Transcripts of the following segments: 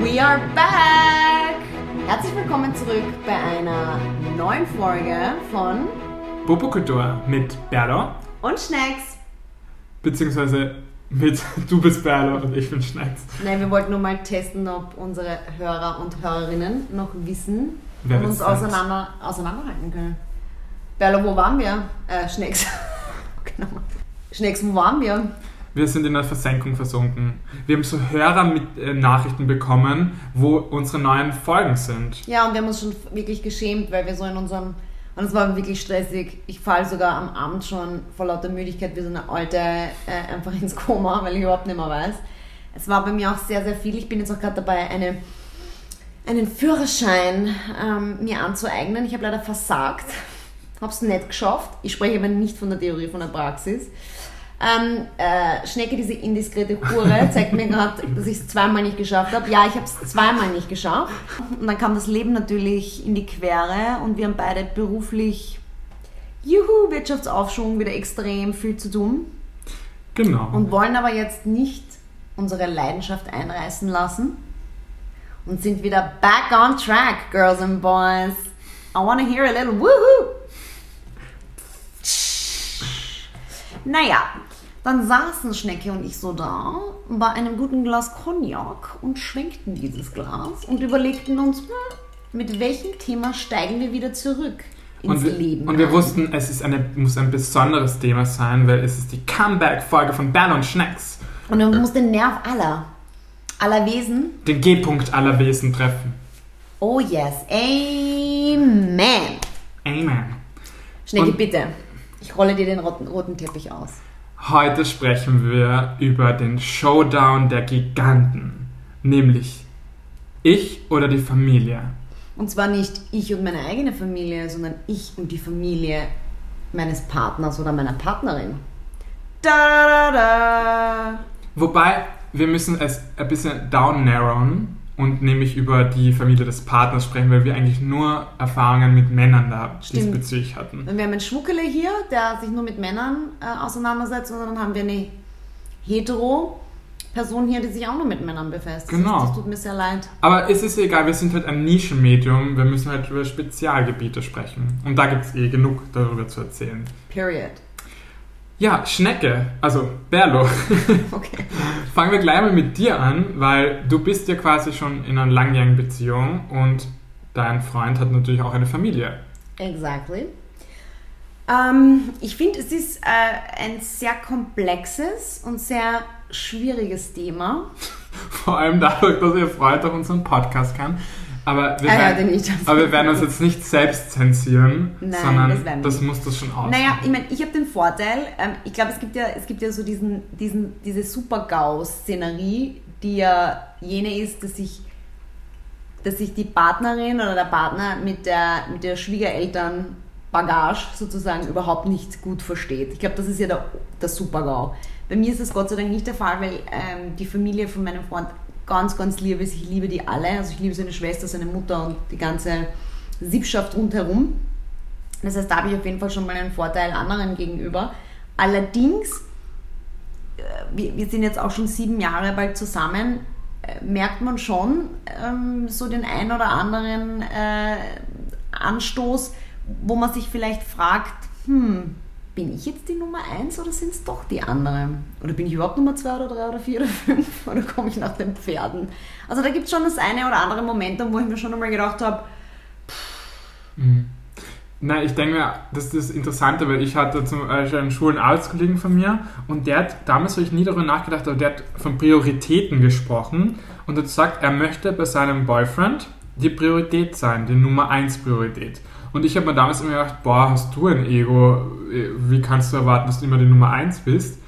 We are back! Herzlich willkommen zurück bei einer neuen Folge von Popokultur mit Berlo, Und Schnacks. beziehungsweise mit Du bist Berlo und ich bin Schneiz. Nein, wir wollten nur mal testen, ob unsere Hörer und Hörerinnen noch wissen Wer und uns auseinander, auseinanderhalten können. Berlo, wo waren wir? Äh, Schnecks. genau. Schnecks, wo waren wir? Wir sind in der Versenkung versunken. Wir haben so Hörer mit äh, bekommen, wo unsere neuen Folgen sind. Ja, und wir haben uns schon wirklich geschämt, weil wir so in unserem. Und es war wirklich stressig. Ich falle sogar am Abend schon vor lauter Müdigkeit wie so eine alte äh, einfach ins Koma, weil ich überhaupt nicht mehr weiß. Es war bei mir auch sehr, sehr viel. Ich bin jetzt auch gerade dabei, eine, einen Führerschein ähm, mir anzueignen. Ich habe leider versagt. Habe es nicht geschafft. Ich spreche aber nicht von der Theorie, von der Praxis. Ähm, äh, Schnecke, diese indiskrete Hure, zeigt mir gerade, dass ich es zweimal nicht geschafft habe. Ja, ich habe es zweimal nicht geschafft. Und dann kam das Leben natürlich in die Quere und wir haben beide beruflich, juhu, Wirtschaftsaufschwung, wieder extrem viel zu tun Genau. und wollen aber jetzt nicht unsere Leidenschaft einreißen lassen und sind wieder back on track, girls and boys. I want to hear a little woohoo. Naja, dann saßen Schnecke und ich so da bei einem guten Glas Cognac und schwenkten dieses Glas und überlegten uns, hm, mit welchem Thema steigen wir wieder zurück ins und wir, Leben. und wir ein. wussten, es ist eine, muss ein besonderes Thema sein, weil es ist die Comeback-Folge von Berlo und Schnecks. Und man muss den Nerv aller, aller Wesen Den G-Punkt aller Wesen treffen. Oh yes, Amen. Amen. Schnecki, Und- bitte. Ich rolle dir den roten, roten Teppich aus. Heute sprechen wir über den Showdown der Giganten. Nämlich ich oder die Familie. Und zwar nicht ich und meine eigene Familie, sondern ich und die Familie meines Partners oder meiner Partnerin. Da, da, da. Wobei, wir müssen es ein bisschen down narrowen und nämlich über die Familie des Partners sprechen, weil wir eigentlich nur Erfahrungen mit Männern da Stimmt. diesbezüglich hatten. Und wir haben einen Schmuckele hier, der sich nur mit Männern äh, auseinandersetzt, und dann haben wir eine hetero Person hier, die sich auch nur mit Männern befasst. Genau. Das, das tut mir sehr leid. Aber es ist egal, wir sind halt ein Nischenmedium, wir müssen halt über Spezialgebiete sprechen. Und da gibt es eh genug darüber zu erzählen. Period. Ja, Schnecke, also Berlo. Okay. Fangen wir gleich mal mit dir an, weil du bist ja quasi schon in einer langjährigen Beziehung und dein Freund hat natürlich auch eine Familie. Exactly. Ähm, ich finde, es ist äh, ein sehr komplexes und sehr schwieriges Thema. Vor allem dadurch, dass ihr Freund auch unseren Podcast kann. Aber wir, hört werden, nicht. aber wir werden uns jetzt nicht selbst zensieren, Nein, sondern das das muss das schon aus. Naja, ich meine, ich habe den Vorteil, ähm, ich glaube, es, gibt ja, es gibt ja so diesen, diesen, diese Super-GAU-Szenerie, die ja jene ist, dass sich, dass sich die Partnerin oder der Partner mit der, mit der Schwiegereltern Bagage sozusagen überhaupt nicht gut versteht. Ich glaube, das ist ja der, der Super-GAU. Bei mir ist das Gott sei Dank nicht der Fall, weil ähm, die Familie von meinem Freund ganz, ganz lieb ist. Ich liebe die alle. Also ich liebe seine Schwester, seine Mutter und die ganze Sippschaft rundherum. Das heißt, da habe ich auf jeden Fall schon mal einen Vorteil anderen gegenüber. Allerdings, äh, wir, wir sind jetzt auch schon sieben Jahre bald zusammen, äh, merkt man schon ähm, so den ein oder anderen äh, Anstoß, wo man sich vielleicht fragt, hm, bin ich jetzt die Nummer eins oder sind es doch die anderen? Oder bin ich überhaupt Nummer zwei oder drei oder vier oder fünf? Oder komme ich nach den Pferden? Also da gibt es schon das eine oder andere Momentum, wo ich mir schon einmal gedacht habe, Mhm. Na, ich denke mir, das ist das Interessante, weil ich hatte zum Beispiel einen schwulen Arbeitskollegen von mir und der hat, damals habe ich nie darüber nachgedacht, aber der hat von Prioritäten gesprochen und hat gesagt, er möchte bei seinem Boyfriend die Priorität sein, die Nummer 1 Priorität. Und ich habe mir damals immer gedacht, boah, hast du ein Ego, wie kannst du erwarten, dass du immer die Nummer 1 bist?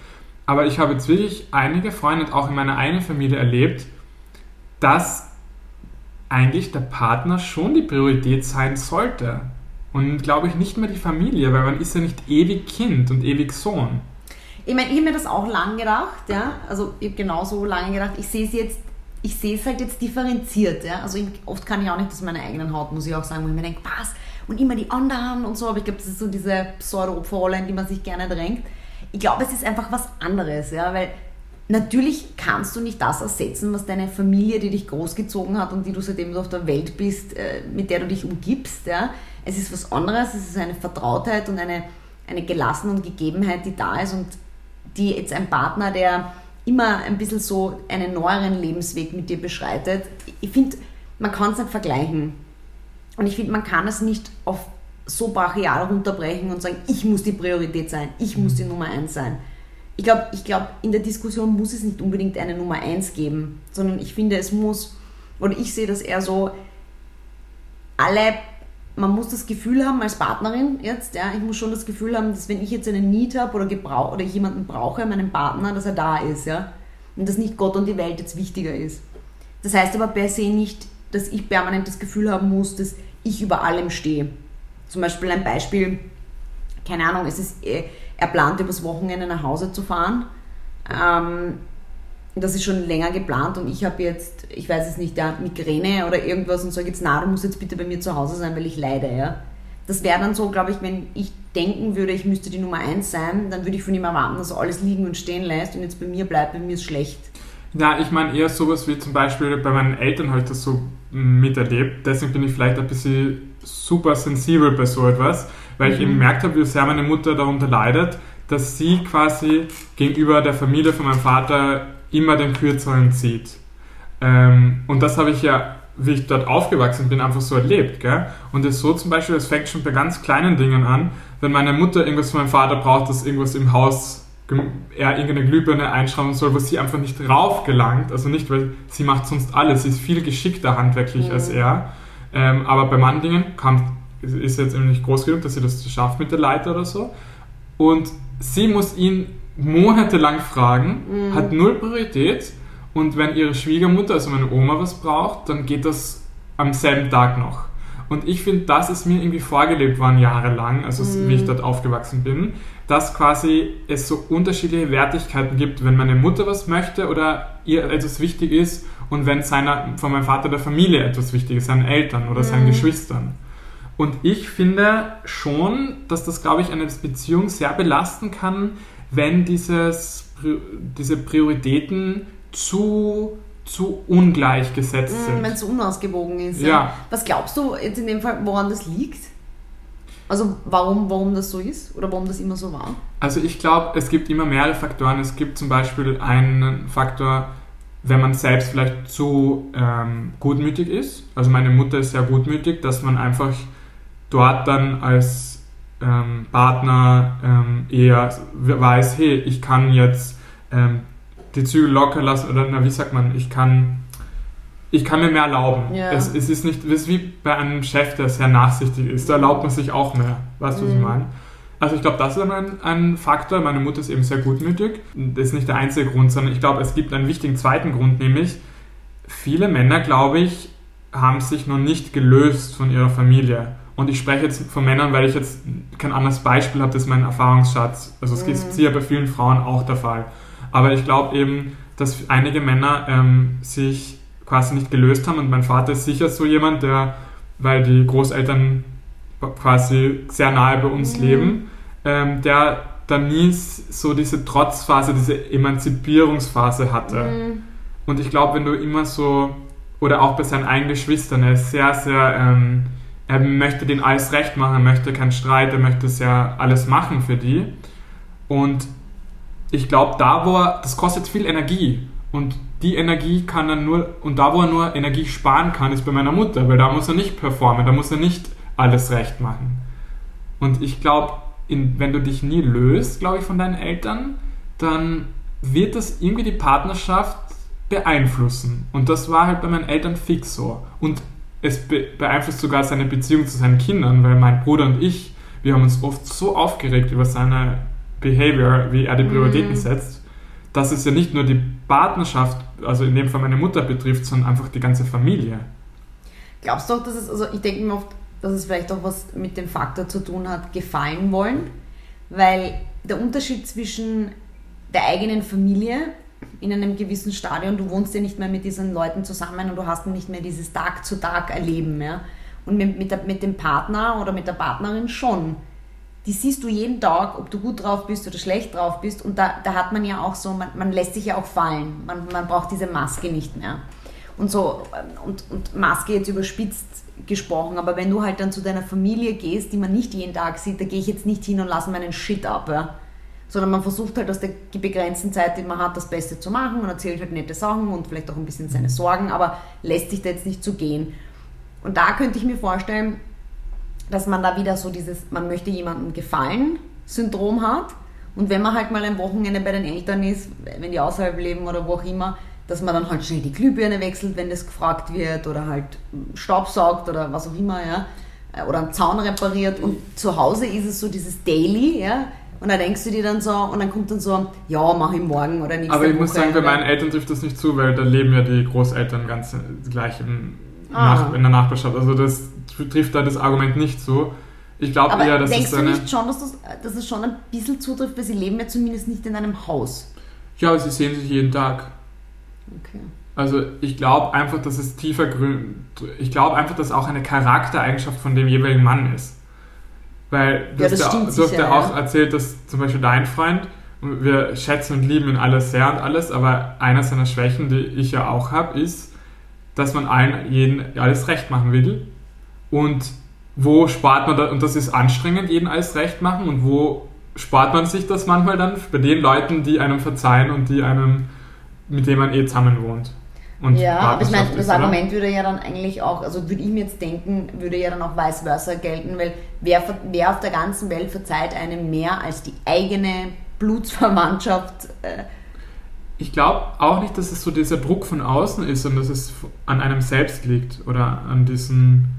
Aber ich habe jetzt wirklich einige Freunde und auch in meiner eigenen Familie erlebt, dass eigentlich der Partner schon die Priorität sein sollte. Und glaube ich nicht mehr die Familie, weil man ist ja nicht ewig Kind und ewig Sohn. Ich meine, ich habe mir das auch lang gedacht, ja. Also ich habe genauso lange gedacht, ich sehe es jetzt, ich sehe es halt jetzt differenziert, ja. Also ich, oft kann ich auch nicht aus meiner eigenen Haut, muss ich auch sagen, wo ich mir denke, was? Und immer die anderen und so, aber ich glaube, das ist so diese Pseudo-Opferrolle, in die man sich gerne drängt. Ich glaube, es ist einfach was anderes, ja, weil natürlich kannst du nicht das ersetzen, was deine Familie, die dich großgezogen hat und die du seitdem du auf der Welt bist, äh, mit der du dich umgibst. Ja? Es ist was anderes, es ist eine Vertrautheit und eine, eine Gelassenheit und Gegebenheit, die da ist und die jetzt ein Partner, der immer ein bisschen so einen neueren Lebensweg mit dir beschreitet. Ich finde, man kann es nicht vergleichen. Und ich finde, man kann es nicht auf so brachial runterbrechen und sagen, ich muss die Priorität sein, ich muss die Nummer eins sein. Ich glaube, ich glaub, in der Diskussion muss es nicht unbedingt eine Nummer eins geben, sondern ich finde, es muss, oder ich sehe das eher so, alle, man muss das Gefühl haben als Partnerin jetzt, ja, ich muss schon das Gefühl haben, dass wenn ich jetzt einen Need habe oder, gebrauch, oder ich jemanden brauche, meinen Partner, dass er da ist, ja, und dass nicht Gott und die Welt jetzt wichtiger ist. Das heißt aber per se nicht, dass ich permanent das Gefühl haben muss, dass ich über allem stehe. Zum Beispiel ein Beispiel, keine Ahnung, es ist, äh, er plant übers Wochenende nach Hause zu fahren. Ähm, das ist schon länger geplant und ich habe jetzt, ich weiß es nicht, ja, Migräne oder irgendwas und sage jetzt, na, du musst jetzt bitte bei mir zu Hause sein, weil ich leide, ja. Das wäre dann so, glaube ich, wenn ich denken würde, ich müsste die Nummer eins sein, dann würde ich von ihm erwarten, dass er alles liegen und stehen lässt und jetzt bei mir bleibt, bei mir ist schlecht. Ja, ich meine eher sowas wie zum Beispiel bei meinen Eltern habe ich das so miterlebt. Deswegen bin ich vielleicht ein bisschen super sensibel bei so etwas, weil ich eben mhm. gemerkt habe, wie sehr meine Mutter darunter leidet, dass sie quasi gegenüber der Familie von meinem Vater immer den Kürzeren zieht. Ähm, und das habe ich ja, wie ich dort aufgewachsen bin, einfach so erlebt. Gell? Und es so zum Beispiel, es fängt schon bei ganz kleinen Dingen an, wenn meine Mutter irgendwas von meinem Vater braucht, dass irgendwas im Haus er irgendeine Glühbirne einschrauben soll, wo sie einfach nicht drauf gelangt. Also nicht, weil sie macht sonst alles. Sie ist viel geschickter handwerklich mhm. als er. Ähm, aber bei manchen Dingen kam, ist jetzt eben nicht groß genug, dass sie das schafft mit der Leiter oder so. Und sie muss ihn monatelang fragen, mhm. hat null Priorität. Und wenn ihre Schwiegermutter, also meine Oma, was braucht, dann geht das am selben Tag noch. Und ich finde, das ist mir irgendwie vorgelebt worden jahrelang, also mhm. wie ich dort aufgewachsen bin, dass quasi es so unterschiedliche Wertigkeiten gibt, wenn meine Mutter was möchte oder ihr etwas wichtig ist und wenn seiner, von meinem Vater der Familie etwas wichtig ist, seinen Eltern oder mhm. seinen Geschwistern. Und ich finde schon, dass das, glaube ich, eine Beziehung sehr belasten kann, wenn dieses, diese Prioritäten zu zu ungleich gesetzt mm, sind. Wenn es unausgewogen ist. Ja. ja. Was glaubst du jetzt in dem Fall, woran das liegt? Also warum, warum das so ist oder warum das immer so war? Also ich glaube, es gibt immer mehrere Faktoren. Es gibt zum Beispiel einen Faktor, wenn man selbst vielleicht zu ähm, gutmütig ist. Also meine Mutter ist sehr gutmütig, dass man einfach dort dann als ähm, Partner ähm, eher weiß, hey, ich kann jetzt ähm, die Zügel locker lassen oder na, wie sagt man, ich kann, ich kann mir mehr erlauben. Ja. Es, es, ist nicht, es ist wie bei einem Chef, der sehr nachsichtig ist, da erlaubt man sich auch mehr. Weißt du, mhm. was ich mhm. meine? Also ich glaube, das ist ein, ein Faktor. Meine Mutter ist eben sehr gutmütig. Das ist nicht der einzige Grund, sondern ich glaube, es gibt einen wichtigen zweiten Grund, nämlich viele Männer, glaube ich, haben sich noch nicht gelöst von ihrer Familie. Und ich spreche jetzt von Männern, weil ich jetzt kein anderes Beispiel habe, das ist mein Erfahrungsschatz. Also es mhm. ist sicher bei vielen Frauen auch der Fall. Aber ich glaube eben, dass einige Männer ähm, sich quasi nicht gelöst haben und mein Vater ist sicher so jemand, der, weil die Großeltern quasi sehr nahe bei uns mhm. leben, ähm, der dann nie so diese Trotzphase, diese Emanzipierungsphase hatte. Mhm. Und ich glaube, wenn du immer so, oder auch bei seinen eigenen Geschwistern, er ist sehr, sehr, ähm, er möchte denen alles recht machen, er möchte keinen Streit, er möchte sehr alles machen für die. Und ich glaube, da wo er, das kostet viel Energie und die Energie kann er nur, und da wo er nur Energie sparen kann, ist bei meiner Mutter, weil da muss er nicht performen, da muss er nicht alles recht machen. Und ich glaube, wenn du dich nie löst, glaube ich, von deinen Eltern, dann wird das irgendwie die Partnerschaft beeinflussen. Und das war halt bei meinen Eltern fix so. Und es beeinflusst sogar seine Beziehung zu seinen Kindern, weil mein Bruder und ich, wir haben uns oft so aufgeregt über seine Behavior, wie er die Prioritäten mhm. setzt, dass es ja nicht nur die Partnerschaft, also in dem Fall meine Mutter betrifft, sondern einfach die ganze Familie. Glaubst du auch, dass es, also ich denke mir oft, dass es vielleicht auch was mit dem Faktor zu tun hat, gefallen wollen, weil der Unterschied zwischen der eigenen Familie in einem gewissen Stadion, du wohnst ja nicht mehr mit diesen Leuten zusammen und du hast nicht mehr dieses Tag-zu-Tag-Erleben mehr. Und mit, mit, der, mit dem Partner oder mit der Partnerin schon die siehst du jeden Tag, ob du gut drauf bist oder schlecht drauf bist. Und da, da hat man ja auch so, man, man lässt sich ja auch fallen. Man, man braucht diese Maske nicht mehr. Und so, und, und Maske jetzt überspitzt gesprochen, aber wenn du halt dann zu deiner Familie gehst, die man nicht jeden Tag sieht, da gehe ich jetzt nicht hin und lasse meinen Shit ab. Ja? Sondern man versucht halt aus der begrenzten Zeit, die man hat, das Beste zu machen und erzählt halt nette Sachen und vielleicht auch ein bisschen seine Sorgen, aber lässt sich da jetzt nicht zu gehen. Und da könnte ich mir vorstellen, dass man da wieder so dieses, man möchte jemandem gefallen, Syndrom hat. Und wenn man halt mal ein Wochenende bei den Eltern ist, wenn die außerhalb leben oder wo auch immer, dass man dann halt schnell die Glühbirne wechselt, wenn das gefragt wird, oder halt Staubsaugt oder was auch immer, ja. Oder einen Zaun repariert. Und zu Hause ist es so dieses Daily, ja. Und da denkst du dir dann so, und dann kommt dann so, ja, mach ich morgen oder nicht. Aber ich Woche muss sagen, bei meinen Eltern trifft das nicht zu, weil da leben ja die Großeltern ganz gleich im, ah. in der Nachbarschaft. Also das trifft da das Argument nicht so. Ich glaube eher, dass denkst es du nicht schon, dass, das, dass es schon ein bisschen zutrifft, weil sie leben ja zumindest nicht in einem Haus. Ja, aber sie sehen sich jeden Tag. Okay. Also ich glaube einfach, dass es tiefer grün. Ich glaube einfach, dass auch eine Charaktereigenschaft von dem jeweiligen Mann ist. Weil du, ja, hast, ja, du hast ja auch erzählt, dass zum Beispiel dein Freund, wir schätzen und lieben ihn alles sehr und alles, aber einer seiner Schwächen, die ich ja auch habe, ist, dass man allen jeden alles recht machen will und wo spart man da, und das ist anstrengend, jeden alles recht machen, und wo spart man sich das manchmal dann? Bei den Leuten, die einem verzeihen und die einem, mit denen man eh zusammen wohnt. Und ja, aber ich meine, das Argument würde ja dann eigentlich auch, also würde ich mir jetzt denken, würde ja dann auch vice versa gelten, weil wer, wer auf der ganzen Welt verzeiht einem mehr als die eigene Blutsverwandtschaft? Äh, ich glaube auch nicht, dass es so dieser Druck von außen ist und dass es an einem selbst liegt oder an diesen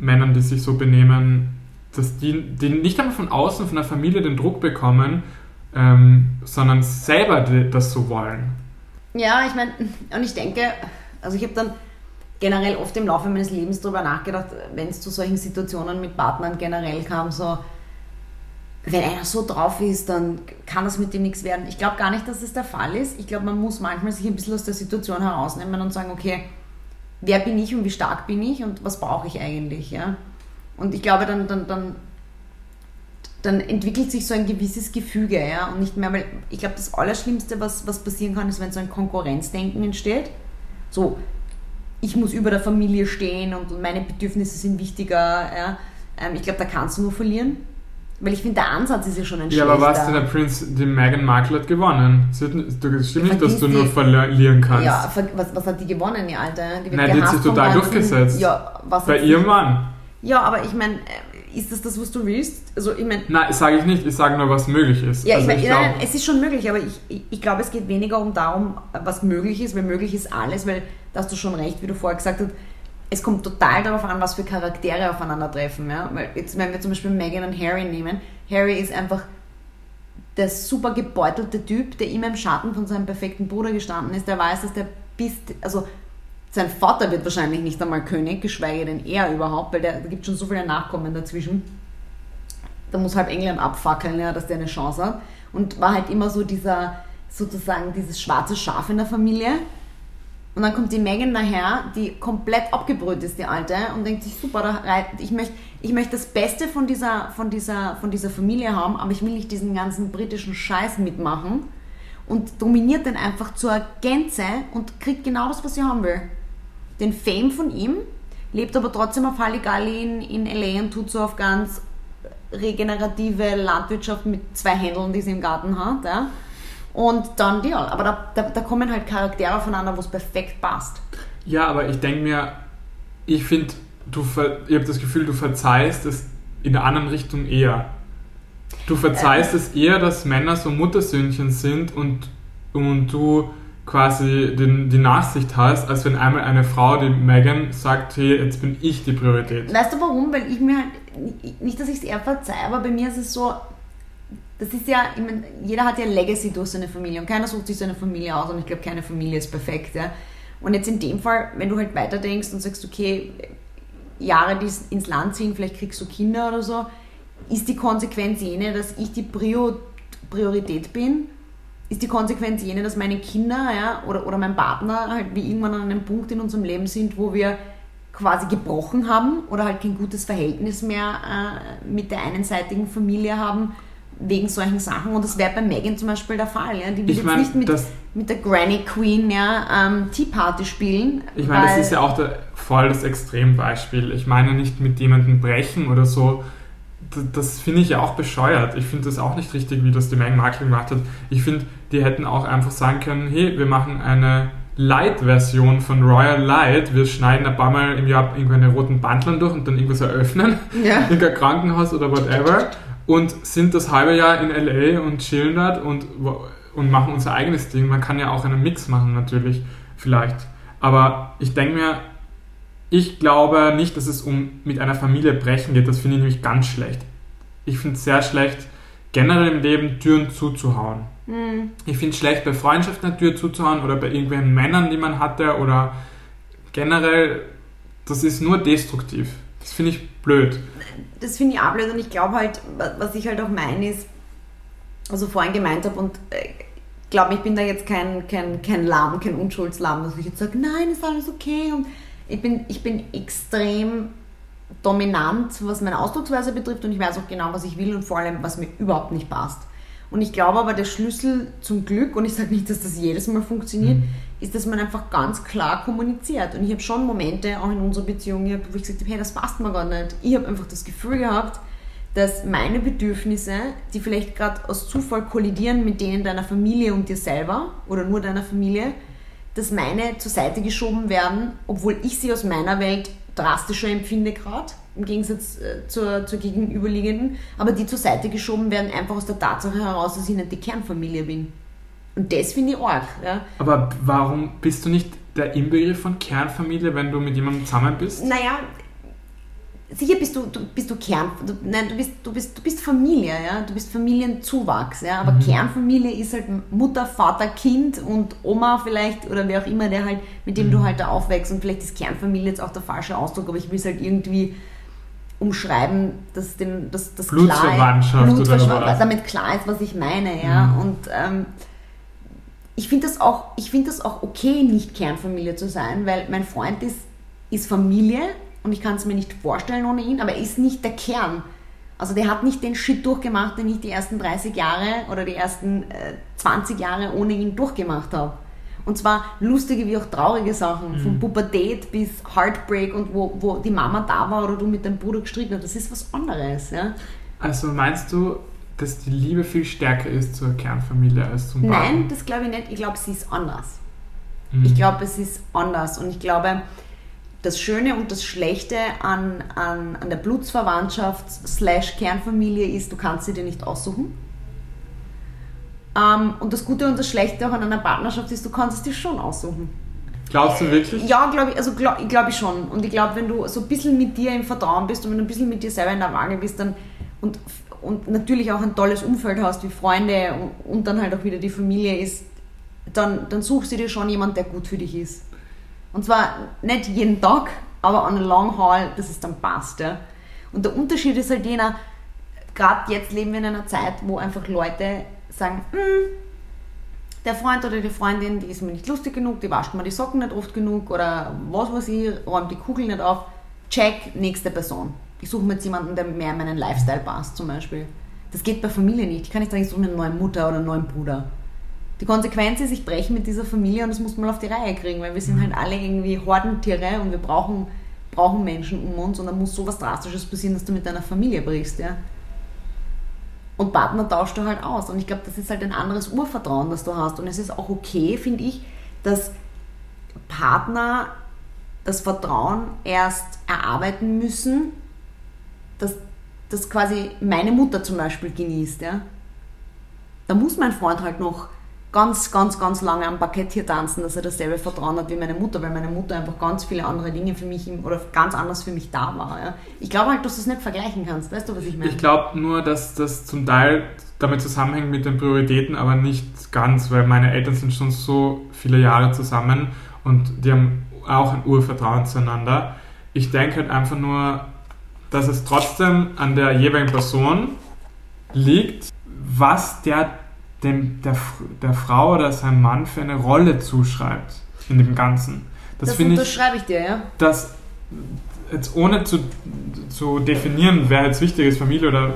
Männern, die sich so benehmen, dass die, die nicht einmal von außen, von der Familie den Druck bekommen, ähm, sondern selber das so wollen. Ja, ich meine, und ich denke, also ich habe dann generell oft im Laufe meines Lebens darüber nachgedacht, wenn es zu solchen Situationen mit Partnern generell kam, so, wenn einer so drauf ist, dann kann das mit dem nichts werden. Ich glaube gar nicht, dass das der Fall ist. Ich glaube, man muss manchmal sich ein bisschen aus der Situation herausnehmen und sagen, okay, wer bin ich und wie stark bin ich und was brauche ich eigentlich, ja. Und ich glaube, dann, dann, dann, dann entwickelt sich so ein gewisses Gefüge, ja, und nicht mehr, weil ich glaube, das Allerschlimmste, was, was passieren kann, ist, wenn so ein Konkurrenzdenken entsteht. So, ich muss über der Familie stehen und meine Bedürfnisse sind wichtiger, ja. Ähm, ich glaube, da kannst du nur verlieren. Weil ich finde, der Ansatz ist ja schon ein Ja, aber was denn der Prinz, die Meghan Markle hat gewonnen. Sie hat, du stimmt nicht, dass du nur verlieren kannst. Ja, was, was hat die gewonnen, die Alte? Die Nein, die hat sich total durchgesetzt. Ja, was Bei ihrem Mann. Ja, aber ich meine, äh, ist das das, was du willst? Also, ich mein, Nein, sage ich nicht. Ich sage nur, was möglich ist. Ja, also ich meine, nein, es ist schon möglich, aber ich, ich, ich glaube, es geht weniger um darum, was möglich ist, weil möglich ist alles, weil da hast du schon recht, wie du vorher gesagt hast, es kommt total darauf an, was für Charaktere aufeinandertreffen. Ja? Weil jetzt, wenn wir zum Beispiel Meghan und Harry nehmen, Harry ist einfach der super gebeutelte Typ, der immer im Schatten von seinem perfekten Bruder gestanden ist. Der weiß, dass der bis, also sein Vater wird wahrscheinlich nicht einmal König, geschweige denn er überhaupt, weil der, da gibt schon so viele Nachkommen dazwischen. Da muss halt England abfackeln, ja, dass der eine Chance hat. Und war halt immer so dieser, sozusagen dieses schwarze Schaf in der Familie und dann kommt die Megan daher, die komplett abgebrüht ist, die Alte, und denkt sich, super, ich möchte ich möcht das Beste von dieser, von, dieser, von dieser Familie haben, aber ich will nicht diesen ganzen britischen Scheiß mitmachen. Und dominiert den einfach zur Gänze und kriegt genau das, was sie haben will. Den Fame von ihm, lebt aber trotzdem auf Halligalli in, in L.A. und tut so auf ganz regenerative Landwirtschaft mit zwei Händeln, die sie im Garten hat. Ja und dann Deal. Aber da, da, da kommen halt Charaktere aufeinander, wo es perfekt passt. Ja, aber ich denke mir, ich finde, du ich habe das Gefühl, du verzeihst es in der anderen Richtung eher. Du verzeihst äh, es eher, dass Männer so Muttersöhnchen sind und, und du quasi den, die Nachsicht hast, als wenn einmal eine Frau, die Megan, sagt, hey, jetzt bin ich die Priorität. Weißt du warum? Weil ich mir halt, nicht, dass ich es eher verzeihe, aber bei mir ist es so, das ist ja, ich mein, jeder hat ja Legacy durch seine Familie und keiner sucht sich seine Familie aus und ich glaube, keine Familie ist perfekt. Ja? Und jetzt in dem Fall, wenn du halt weiterdenkst und sagst, okay, Jahre, die ins Land ziehen, vielleicht kriegst du Kinder oder so, ist die Konsequenz jene, dass ich die Prio, Priorität bin? Ist die Konsequenz jene, dass meine Kinder ja, oder, oder mein Partner halt wie irgendwann an einem Punkt in unserem Leben sind, wo wir quasi gebrochen haben oder halt kein gutes Verhältnis mehr äh, mit der einenseitigen Familie haben wegen solchen Sachen. Und das wäre bei Megan zum Beispiel der Fall. Ja? Die will Ich jetzt mein, nicht mit, das- mit der Granny Queen ja, ähm, Tea Party spielen. Ich meine, das ist ja auch der, voll das Extrembeispiel. Ich meine nicht mit jemandem brechen oder so. D- Das finde ich ja auch bescheuert. Ich finde das auch nicht richtig, wie das die Meghan Markle gemacht hat. Ich finde, die hätten auch einfach sagen können, hey, wir machen eine Light-Version von Royal Light. Wir schneiden ein paar Mal im Jahr irgendwelche roten Bandlern durch und dann irgendwas eröffnen. Ja. Irgendein Krankenhaus oder whatever. Und sind das halbe Jahr in L.A. und chillen dort und, und machen unser eigenes Ding. Man kann ja auch einen Mix machen, natürlich. Vielleicht. Aber ich denke mir, ich glaube nicht, dass es um mit einer Familie brechen geht. Das finde ich nämlich ganz schlecht. Ich finde es sehr schlecht, generell im Leben Türen zuzuhauen. Hm. Ich finde es schlecht, bei Freundschaften eine Tür zuzuhauen oder bei irgendwelchen Männern, die man hatte oder generell, das ist nur destruktiv. Das finde ich blöd. das finde ich auch blöd und ich glaube halt, wa- was ich halt auch meine ist, also vorhin gemeint habe und äh, glaube ich bin da jetzt kein, kein, kein Lamm, kein Unschuldslamm, dass ich jetzt sage, nein, ist alles okay und ich bin, ich bin extrem dominant, was meine Ausdrucksweise betrifft und ich weiß auch genau, was ich will und vor allem, was mir überhaupt nicht passt. Und ich glaube aber, der Schlüssel zum Glück, und ich sage nicht, dass das jedes Mal funktioniert, ist, dass man einfach ganz klar kommuniziert. Und ich habe schon Momente, auch in unserer Beziehung, gehabt, wo ich gesagt habe, hey, das passt mir gar nicht. Ich habe einfach das Gefühl gehabt, dass meine Bedürfnisse, die vielleicht gerade aus Zufall kollidieren mit denen deiner Familie und dir selber oder nur deiner Familie, dass meine zur Seite geschoben werden, obwohl ich sie aus meiner Welt drastischer empfinde gerade, im Gegensatz äh, zur, zur gegenüberliegenden, aber die zur Seite geschoben werden, einfach aus der Tatsache heraus, dass ich nicht die Kernfamilie bin. Und das finde ich arg. Ja. Aber warum bist du nicht der Inbegriff von Kernfamilie, wenn du mit jemandem zusammen bist? Naja, sicher bist du, du bist du Kern, du, nein, du bist, du bist, du bist Familie, ja, du bist Familienzuwachs, ja, aber Kernfamilie ist halt Mutter, Vater, Kind und Oma vielleicht oder wer auch immer, der halt, mit dem du halt da aufwächst und vielleicht ist Kernfamilie jetzt auch der falsche Ausdruck, aber ich will es halt irgendwie umschreiben, dass den, dass das Blutsverwandtschaft oder Blutsverwandtschaft, was? damit klar ist, was ich meine, ja, Mhm. und ähm, ich finde das auch, ich finde das auch okay, nicht Kernfamilie zu sein, weil mein Freund ist, ist Familie und ich kann es mir nicht vorstellen ohne ihn, aber er ist nicht der Kern. Also der hat nicht den Shit durchgemacht, den ich die ersten 30 Jahre oder die ersten äh, 20 Jahre ohne ihn durchgemacht habe. Und zwar lustige wie auch traurige Sachen, von Pubertät bis Heartbreak und wo, wo die Mama da war oder du mit deinem Bruder gestritten hast, das ist was anderes. Ja? Also meinst du, dass die Liebe viel stärker ist zur Kernfamilie als zum Nein, Partner? das glaube ich nicht. Ich glaube, sie ist anders. Mhm. Ich glaube, es ist anders. Und ich glaube, das Schöne und das Schlechte an, an, an der Blutsverwandtschaft slash Kernfamilie ist, du kannst sie dir nicht aussuchen. Ähm, und das Gute und das Schlechte auch an einer Partnerschaft ist, du kannst es dir schon aussuchen. Glaubst du wirklich? Ja, glaube ich, also glaub, ich glaube ich schon. Und ich glaube, wenn du so ein bisschen mit dir im Vertrauen bist und wenn du ein bisschen mit dir selber in der Waage bist dann und, und natürlich auch ein tolles Umfeld hast, wie Freunde und, dann halt auch wieder die Familie ist, dann, dann suchst du dir schon jemanden, der gut für dich ist. Und zwar nicht jeden Tag, aber on a long haul, dass es dann passt. Ja. Und der Unterschied ist halt jener, gerade jetzt leben wir in einer Zeit, wo einfach Leute sagen, "Hm, der Freund oder die Freundin, die ist mir nicht lustig genug, die wascht mir die Socken nicht oft genug oder was weiß ich, räumt die Kugel nicht auf. Check, nächste Person. Ich suche mir jetzt jemanden, der mehr in meinen Lifestyle passt, zum Beispiel. Das geht bei Familie nicht. Ich kann nicht sagen, ich suche mir eine neue Mutter oder einen neuen Bruder. Die Konsequenz ist, ich breche mit dieser Familie und das muss man auf die Reihe kriegen, weil wir sind halt alle irgendwie Hordentiere und wir brauchen, brauchen Menschen um uns und dann muss sowas Drastisches passieren, dass du mit deiner Familie brichst, ja. Und Partner tauscht du halt aus. Und ich glaube, das ist halt ein anderes Urvertrauen, das du hast. Und es ist auch okay, finde ich, dass Partner das Vertrauen erst erarbeiten müssen, dass das quasi meine Mutter zum Beispiel genießt. Ja? Da muss mein Freund halt noch ganz, ganz, ganz lange am Parkett hier tanzen, dass er dasselbe Vertrauen hat wie meine Mutter, weil meine Mutter einfach ganz viele andere Dinge für mich oder ganz anders für mich da war. Ja? Ich glaube halt, dass du es nicht vergleichen kannst. Weißt du, was ich meine? Ich glaube nur, dass das zum Teil damit zusammenhängt mit den Prioritäten, aber nicht ganz, weil meine Eltern sind schon so viele Jahre zusammen und die haben auch ein Urvertrauen zueinander. Ich denke halt einfach nur, dass es trotzdem an der jeweiligen Person liegt, was der dem, der, der Frau oder seinem Mann für eine Rolle zuschreibt in dem Ganzen. Das, das finde ich unterschreibe ich dir, ja. dass jetzt ohne zu, zu definieren, wer jetzt wichtig ist, Familie oder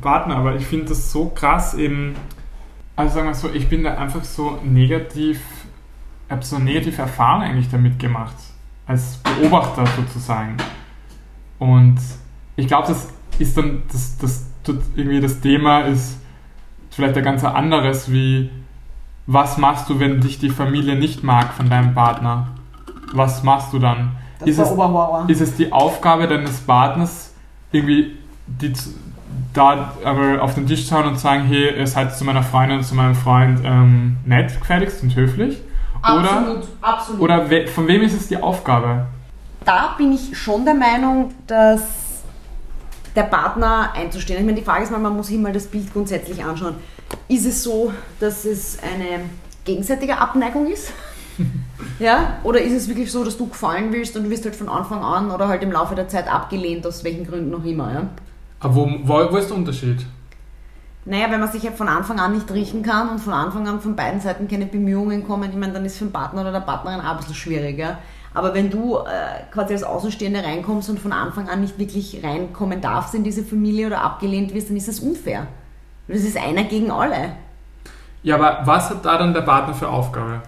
Partner, aber ich finde das so krass eben, also sagen wir so, ich bin da einfach so negativ, habe so negative Erfahrungen eigentlich damit gemacht, als Beobachter sozusagen. Und ich glaube, das ist dann, das, das tut irgendwie das Thema ist vielleicht ein ganz anderes, wie was machst du, wenn dich die Familie nicht mag von deinem Partner? Was machst du dann? Das ist, es, ist es die Aufgabe deines Partners, irgendwie die, da aber auf den Tisch zu hauen und zu sagen, hey, ihr seid zu meiner Freundin, zu meinem Freund ähm, nett, gefälligst und höflich? Oder, absolut. oder we, von wem ist es die Aufgabe? Da bin ich schon der Meinung, dass der Partner einzustehen. Ich meine, die Frage ist mal, man muss sich mal das Bild grundsätzlich anschauen. Ist es so, dass es eine gegenseitige Abneigung ist? ja? Oder ist es wirklich so, dass du gefallen willst und du wirst halt von Anfang an oder halt im Laufe der Zeit abgelehnt, aus welchen Gründen auch immer? Ja? Aber wo, wo, wo ist der Unterschied? Naja, wenn man sich halt von Anfang an nicht riechen kann und von Anfang an von beiden Seiten keine Bemühungen kommen, ich meine, dann ist für den Partner oder der Partnerin auch ein bisschen schwierig. Ja? Aber wenn du äh, quasi als Außenstehende reinkommst und von Anfang an nicht wirklich reinkommen darfst in diese Familie oder abgelehnt wirst, dann ist das unfair. Das ist einer gegen alle. Ja, aber was hat da dann der Partner für Aufgabe?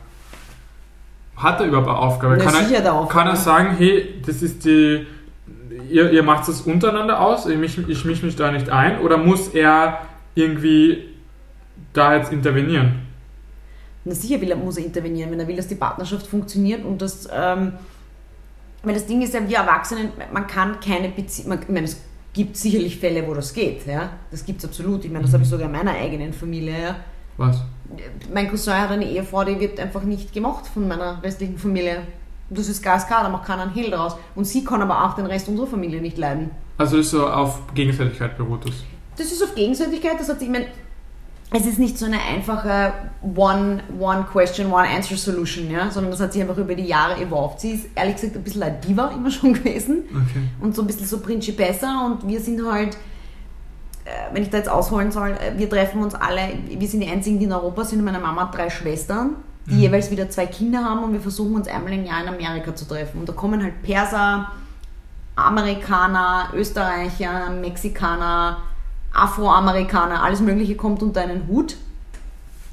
Hat er überhaupt eine Aufgabe? Na, kann, er, der Aufgabe. kann er sagen, hey, das ist die. Ihr, ihr macht das untereinander aus, ich mische ich misch mich da nicht ein? Oder muss er irgendwie da jetzt intervenieren? Na sicher will er, muss er intervenieren, wenn er will, dass die Partnerschaft funktioniert und das, ähm, weil das Ding ist ja, wir Erwachsenen, man kann keine Beziehung, ich meine, es gibt sicherlich Fälle, wo das geht, ja, das gibt es absolut, ich meine, das habe ich sogar in meiner eigenen Familie, ja. Was? Mein Cousin hat eine Ehefrau, die wird einfach nicht gemocht von meiner restlichen Familie. Das ist glasklar, da macht keiner einen Hehl draus. Und sie kann aber auch den Rest unserer Familie nicht leiden. Also ist so auf Gegenseitigkeit beruht das. Das ist auf Gegenseitigkeit, das hat sich, ich meine, es ist nicht so eine einfache One, one Question, One Answer Solution, ja, sondern das hat sich einfach über die Jahre evolved. Sie ist ehrlich gesagt ein bisschen eine Diva immer schon gewesen Okay. und so ein bisschen so Principessa und wir sind halt, äh, wenn ich da jetzt ausholen soll, äh, wir treffen uns alle, wir sind die einzigen, die in Europa sind. Meine Mama hat drei Schwestern, die Mhm. jeweils wieder zwei Kinder haben und wir versuchen uns einmal im Jahr in Amerika zu treffen. Und da kommen halt Perser, Amerikaner, Österreicher, Mexikaner, Afroamerikaner, alles Mögliche kommt unter einen Hut.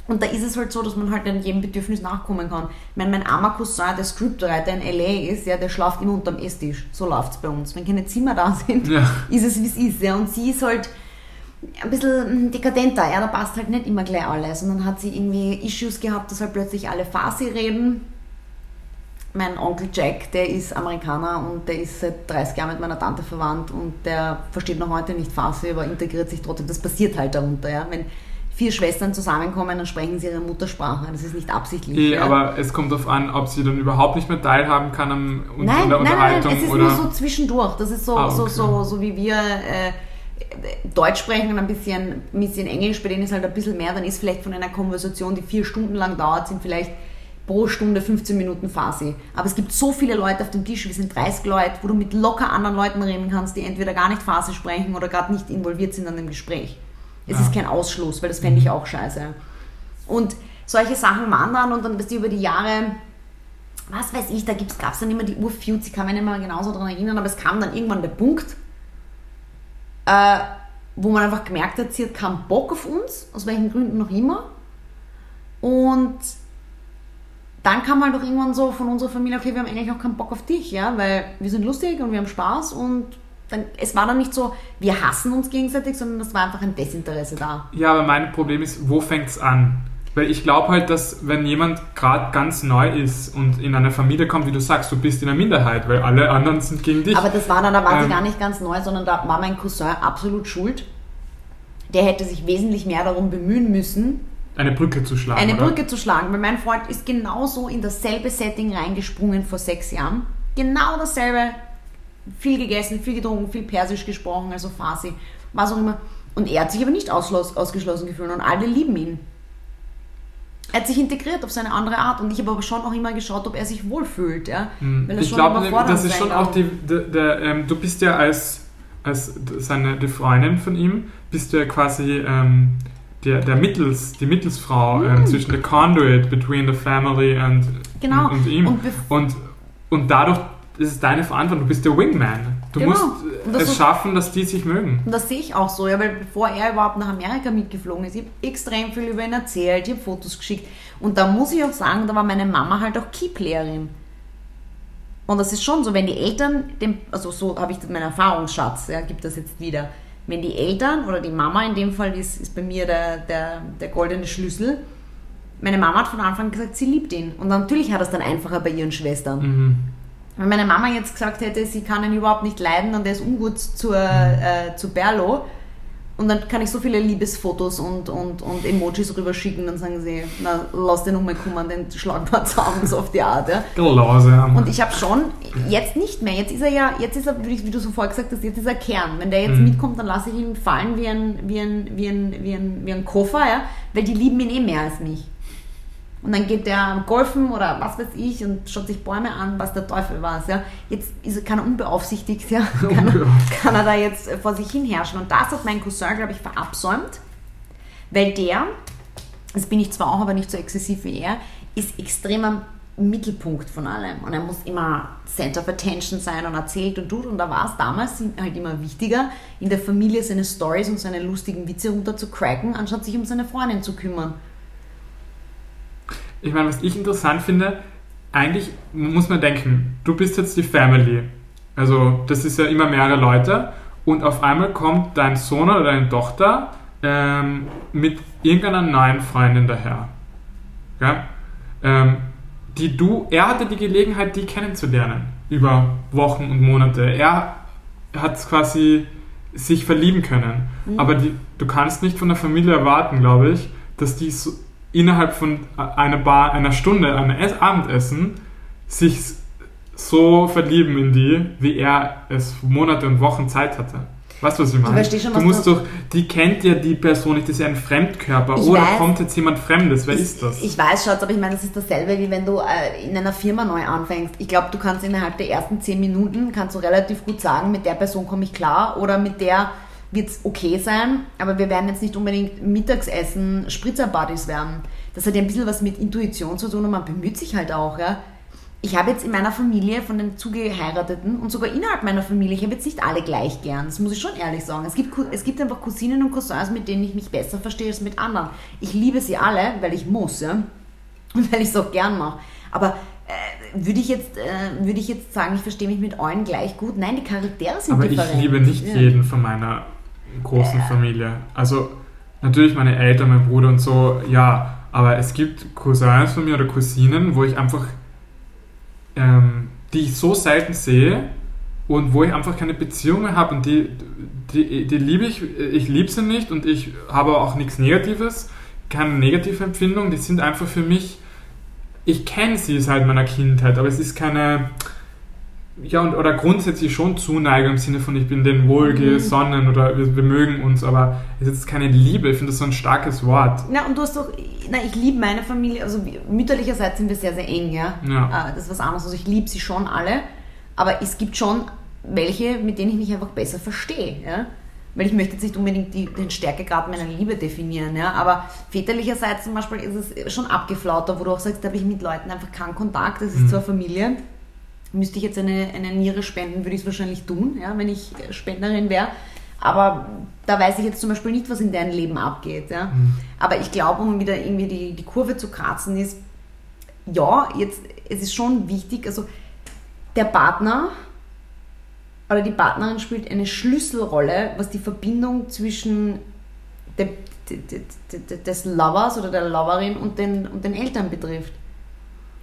Und da ist es halt so, dass man halt an jedem Bedürfnis nachkommen kann. Ich meine, mein armer Cousin, der Scriptwriter in L.A. ist, ja, der schlaft immer unterm Esstisch. So läuft es bei uns. Wenn keine Zimmer da sind, Ja. ist es, wie es ist. Ja. Und sie ist halt ein bisschen dekadenter. Ja, da passt halt nicht immer gleich alles. Und dann hat sie irgendwie Issues gehabt, dass halt plötzlich alle Farsi reden. Mein Onkel Jack, der ist Amerikaner und der ist seit 30 Jahren mit meiner Tante verwandt und der versteht noch heute nicht Farsi, aber integriert sich trotzdem. Das passiert halt darunter. Ja. Wenn vier Schwestern zusammenkommen, dann sprechen sie ihre Muttersprache. Das ist nicht absichtlich. Eh, ja. aber es kommt darauf an, ob sie dann überhaupt nicht mehr teilhaben kann am, Nein, an der nein, nein, Unterhaltung es ist oder. nur so zwischendurch. Das ist so, Ah, so, okay. so, so wie wir äh, Deutsch sprechen und ein bisschen, ein bisschen Englisch, bei denen ist halt ein bisschen mehr, dann ist vielleicht von einer Konversation, die vier Stunden lang dauert, sind vielleicht pro Stunde 15 Minuten Farsi. Aber es gibt so viele Leute auf dem Tisch, wir sind 30 Leute, wo du mit locker anderen Leuten reden kannst, die entweder gar nicht Farsi sprechen oder gerade nicht involviert sind an dem Gespräch. Es Ja. ist kein Ausschluss, weil das fände ich auch scheiße. Und solche Sachen waren dann und dann bist du über die Jahre was weiß ich, da gab es dann immer die Urfeuds, ich kann mich nicht mehr genauso daran erinnern, aber es kam dann irgendwann der Punkt, äh, wo man einfach gemerkt hat, sie hat keinen Bock auf uns, aus welchen Gründen noch immer. Und dann kam halt doch irgendwann so von unserer Familie, okay, wir haben eigentlich auch keinen Bock auf dich, ja, weil wir sind lustig und wir haben Spaß und dann, es war dann nicht so, wir hassen uns gegenseitig, sondern es war einfach ein Desinteresse da. Ja, aber mein Problem ist, wo fängt es an? Weil ich glaube halt, dass wenn jemand gerade ganz neu ist und in eine Familie kommt, wie du sagst, du bist in der Minderheit, weil alle anderen sind gegen dich. Aber das war dann, da war sie Ähm. gar nicht ganz neu, sondern da war mein Cousin absolut schuld. Der hätte sich wesentlich mehr darum bemühen müssen, eine Brücke zu schlagen. eine oder? Brücke zu schlagen, weil mein Freund ist genauso in dasselbe Setting reingesprungen vor sechs Jahren. Genau dasselbe. Viel gegessen, viel getrunken, viel Persisch gesprochen, also Farsi, was auch immer. Und er hat sich aber nicht ausgeschlossen gefühlt und alle lieben ihn. Er hat sich integriert auf seine andere Art und ich habe aber schon auch immer geschaut, ob er sich wohlfühlt. Ja? Hm. Weil das Ich glaube, das ist schon auch die, der, der, ähm, du bist ja als, als seine die Freundin von ihm, bist du ja quasi ähm, der, der Mittels, die Mittelsfrau ähm, zwischen der Conduit between the family and, Genau. und, und ihm. Und Und, und, dadurch ist deine Verantwortung, du bist der Wingman. Du Genau. musst das es schaffen, dass die sich mögen. Und das sehe ich auch so, ja, weil bevor er überhaupt nach Amerika mitgeflogen ist, ich habe extrem viel über ihn erzählt, ich habe Fotos geschickt. Und da muss ich auch sagen, da war meine Mama halt auch Keyplayerin. Und das ist schon so, wenn die Eltern, dem, also so habe ich meinen Erfahrungsschatz, ja, gibt das jetzt wieder. Wenn die Eltern oder die Mama in dem Fall ist, ist bei mir der, der, der goldene Schlüssel. Meine Mama hat von Anfang an gesagt, sie liebt ihn. Und natürlich hat es dann einfacher bei ihren Schwestern. Mhm. Wenn meine Mama jetzt gesagt hätte, sie kann ihn überhaupt nicht leiden und er ist ungut zur, äh, zu Berlo, und dann kann ich so viele Liebesfotos und, und, und Emojis rüberschicken, dann sagen sie, na, lass den um kommen, den schlagen wir zusammen, so auf die Art. Ja. Grausam. Und ich habe schon, jetzt nicht mehr, jetzt ist er ja, jetzt ist er, wie wie du so vorher gesagt hast, jetzt ist er Kern. Wenn der jetzt Mhm. mitkommt, dann lasse ich ihn fallen wie ein, wie ein, wie ein, wie ein, wie ein Koffer, ja, weil die lieben ihn eh mehr als mich. Und dann geht der golfen oder was weiß ich und schaut sich Bäume an, was der Teufel weiß. Ja. Jetzt ist er, kann er unbeaufsichtigt, ja. kann, er, kann er da jetzt äh, vor sich hin herrschen. Und das hat mein Cousin, glaube ich, verabsäumt, weil der, das bin ich zwar auch, aber nicht so exzessiv wie er, ist extrem am Mittelpunkt von allem. Und er muss immer Center of Attention sein und erzählt und tut. Und da war es damals halt immer wichtiger, in der Familie seine Stories und seine lustigen Witze runterzukracken, anstatt sich um seine Freundin zu kümmern. Ich meine, was ich interessant finde, eigentlich muss man denken, du bist jetzt die Family. Also, das ist ja immer mehrere Leute. Und auf einmal kommt dein Sohn oder deine Tochter ähm, mit irgendeiner neuen Freundin daher. Ja? Ähm, die du, er hatte die Gelegenheit, die kennenzulernen. Über Wochen und Monate. Er hat quasi sich verlieben können. Aber die, du kannst nicht von der Familie erwarten, glaube ich, dass die so innerhalb von einer Bar, einer Stunde, einem Ess- Abendessen, sich so verlieben in die, wie er es Monate und Wochen Zeit hatte. Weißt du, was ich meine? verstehe schon, du was musst du- doch, die kennt ja die Person nicht, das ist ja ein Fremdkörper. Ich Oder weiß. kommt jetzt jemand Fremdes? Wer ich, ist das? Ich weiß, Schatz, aber ich meine, das ist dasselbe, wie wenn du äh, in einer Firma neu anfängst. Ich glaube, du kannst innerhalb der ersten zehn Minuten, kannst du relativ gut sagen, mit der Person komme ich klar oder mit der wird es okay sein, aber wir werden jetzt nicht unbedingt Mittagsessen Spritzerbuddies werden. Das hat ja ein bisschen was mit Intuition zu tun und man bemüht sich halt auch, ja. Ich habe jetzt in meiner Familie von den Zugeheirateten und sogar innerhalb meiner Familie, ich habe jetzt nicht alle gleich gern, das muss ich schon ehrlich sagen. Es gibt, es gibt einfach Cousinen und Cousins, mit denen ich mich besser verstehe als mit anderen. Ich liebe sie alle, weil ich muss, ja. Und weil ich es auch gern mache. Aber äh, würde ich, jetzt, äh, würde ich jetzt sagen, ich verstehe mich mit allen gleich gut? Nein, die Charaktere sind Aber ich different. liebe nicht jeden von meiner großen Familie. Also natürlich meine Eltern, mein Bruder und so, ja. Aber es gibt Cousins von mir oder Cousinen, wo ich einfach, ähm, die ich so selten sehe und wo ich einfach keine Beziehung mehr habe und die, die, die liebe ich, ich liebe sie nicht und ich habe auch nichts Negatives, keine negative Empfindung, die sind einfach für mich, ich kenne sie seit meiner Kindheit, aber es ist keine, ja, und, oder grundsätzlich schon Zuneigung im Sinne von, ich bin denen wohlgesonnen oder wir, wir mögen uns, aber es ist jetzt keine Liebe. Ich finde das so ein starkes Wort. Na, und du hast doch, na, ich liebe meine Familie, also mütterlicherseits sind wir sehr, sehr eng, ja. Ja. Äh, Das ist was anderes. Also ich liebe sie schon alle, aber es gibt schon welche, mit denen ich mich einfach besser verstehe, ja. Weil ich möchte jetzt nicht unbedingt die, den Stärkegrad meiner Liebe definieren, ja. Aber väterlicherseits zum Beispiel ist es schon abgeflauter, wo du auch sagst, da habe ich mit Leuten einfach keinen Kontakt, das ist Mhm. zwar Familie, müsste ich jetzt eine, eine Niere spenden, würde ich es wahrscheinlich tun, ja, wenn ich äh, Spenderin wäre. Aber da weiß ich jetzt zum Beispiel nicht, was in deren Leben abgeht. Ja. Aber ich glaube, um wieder irgendwie die, die Kurve zu kratzen, ist, ja, jetzt, es ist schon wichtig, also der Partner oder die Partnerin spielt eine Schlüsselrolle, was die Verbindung zwischen dem, de- de- de- de- des Lovers oder der Loverin und den, und den Eltern betrifft.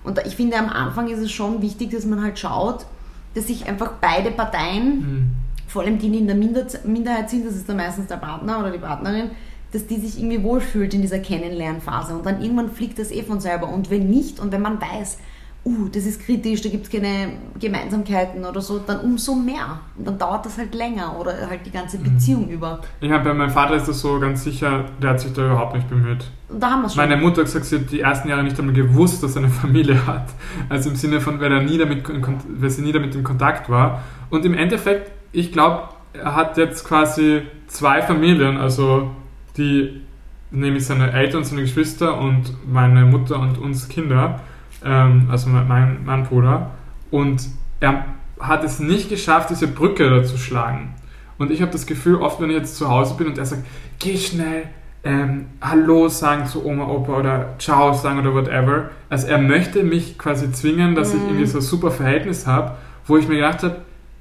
Und ich finde, am Anfang ist es schon wichtig, dass man halt schaut, dass sich einfach beide Parteien, Hm. vor allem die, die in der Minder Minderheit sind, das ist dann meistens der Partner oder die Partnerin, dass die sich irgendwie wohlfühlt in dieser Kennenlernphase. Und dann irgendwann fliegt das eh von selber. Und wenn nicht, und wenn man weiß, uh, das ist kritisch, da gibt es keine Gemeinsamkeiten oder so, dann umso mehr. Und dann dauert das halt länger oder halt die ganze Beziehung über. Ich meine, bei meinem Vater ist das so ganz sicher, der hat sich da überhaupt nicht bemüht. Da haben wir schon. Meine Mutter hat gesagt, sie hat die ersten Jahre nicht einmal gewusst, dass er eine Familie hat. Also im Sinne von, weil, er nie damit, weil sie nie damit in Kontakt war. Und im Endeffekt, ich glaube, er hat jetzt quasi zwei Familien, also die, nämlich seine Eltern, seine Geschwister und meine Mutter und uns Kinder, ähm, also mein, mein, Bruder. Und er hat es nicht geschafft, diese Brücke da zu schlagen. Und ich habe das Gefühl, oft wenn ich jetzt zu Hause bin und er sagt, geh schnell, ähm, Hallo sagen zu Oma, Opa oder Ciao sagen oder whatever. Also er möchte mich quasi zwingen, dass ich Mhm. irgendwie so ein super Verhältnis habe, wo ich mir gedacht habe,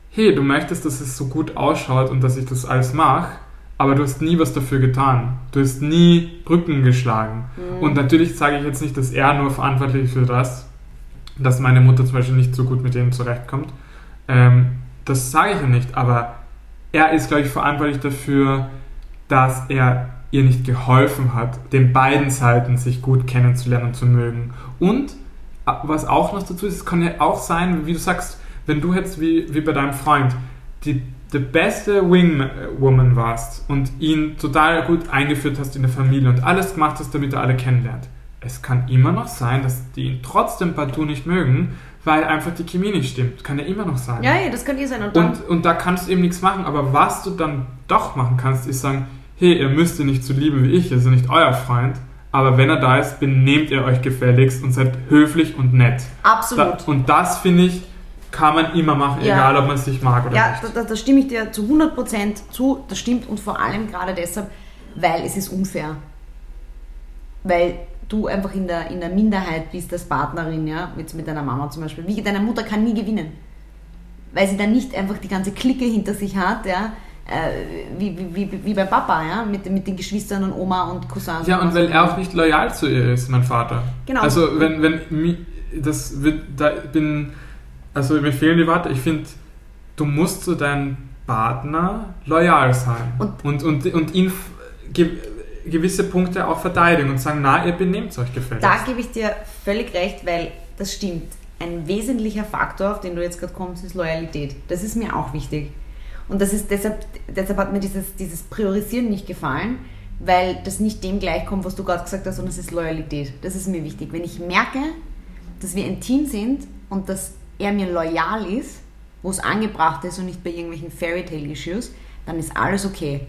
hey, du möchtest, dass es so gut ausschaut und dass ich das alles mache, aber du hast nie was dafür getan. Du hast nie Brücken geschlagen. Mhm. Und natürlich sage ich jetzt nicht, dass er nur verantwortlich ist für das, dass meine Mutter zum Beispiel nicht so gut mit denen zurechtkommt. Ähm, das sage ich ja nicht, aber er ist, glaube ich, verantwortlich dafür, dass er ihr nicht geholfen hat, den beiden Seiten sich gut kennenzulernen und zu mögen. Und äh, was auch noch dazu ist, es kann ja auch sein, wie du sagst, wenn du jetzt wie, wie bei deinem Freund die, die beste Wingwoman warst und ihn total gut eingeführt hast in der Familie und alles gemacht hast, damit er alle kennenlernt. Es kann immer noch sein, dass die ihn trotzdem partout nicht mögen, weil einfach die Chemie nicht stimmt. Kann ja immer noch sein. Ja, ja, das kann eh sein. Und Und, und da kannst du eben nichts machen. Aber was du dann doch machen kannst, ist sagen, hey, ihr müsst ihn nicht so lieben wie ich, er ist ja nicht euer Freund. Aber wenn er da ist, benehmt ihr euch gefälligst und seid höflich und nett. Da, absolut. und das, finde ich, kann man immer machen, Ja. egal ob man es sich mag oder Ja, nicht. da, da, da stimme ich dir zu 100% zu. Das stimmt und vor allem gerade deshalb, weil es ist unfair. Weil du einfach in der, in der Minderheit bist als Partnerin, ja, jetzt mit deiner Mama zum Beispiel. Wie, deine Mutter kann nie gewinnen. Weil sie dann nicht einfach die ganze Clique hinter sich hat, ja, äh, wie, wie, wie, wie beim Papa, ja, mit, mit den Geschwistern und Oma und Cousins. Ja, und weil er auch nicht loyal zu ihr ist, mein Vater. Genau. Also, wenn, wenn, das wird, da bin, also mir fehlen die Worte. Ich finde, du musst zu deinem Partner loyal sein. Und- und, und, und ihn ge gewisse Punkte auch verteidigen und sagen, na, ihr benehmt euch gefälligst. Da gebe ich dir völlig recht, weil das stimmt. Ein wesentlicher Faktor, auf den du jetzt gerade kommst, ist Loyalität. Das ist mir auch wichtig. Und das ist deshalb, deshalb hat mir dieses, dieses Priorisieren nicht gefallen, weil das nicht dem gleichkommt, was du gerade gesagt hast, sondern es ist Loyalität. Das ist mir wichtig. Wenn ich merke, dass wir ein Team sind und dass er mir loyal ist, wo es angebracht ist und nicht bei irgendwelchen Fairytale-Issues, dann ist alles okay.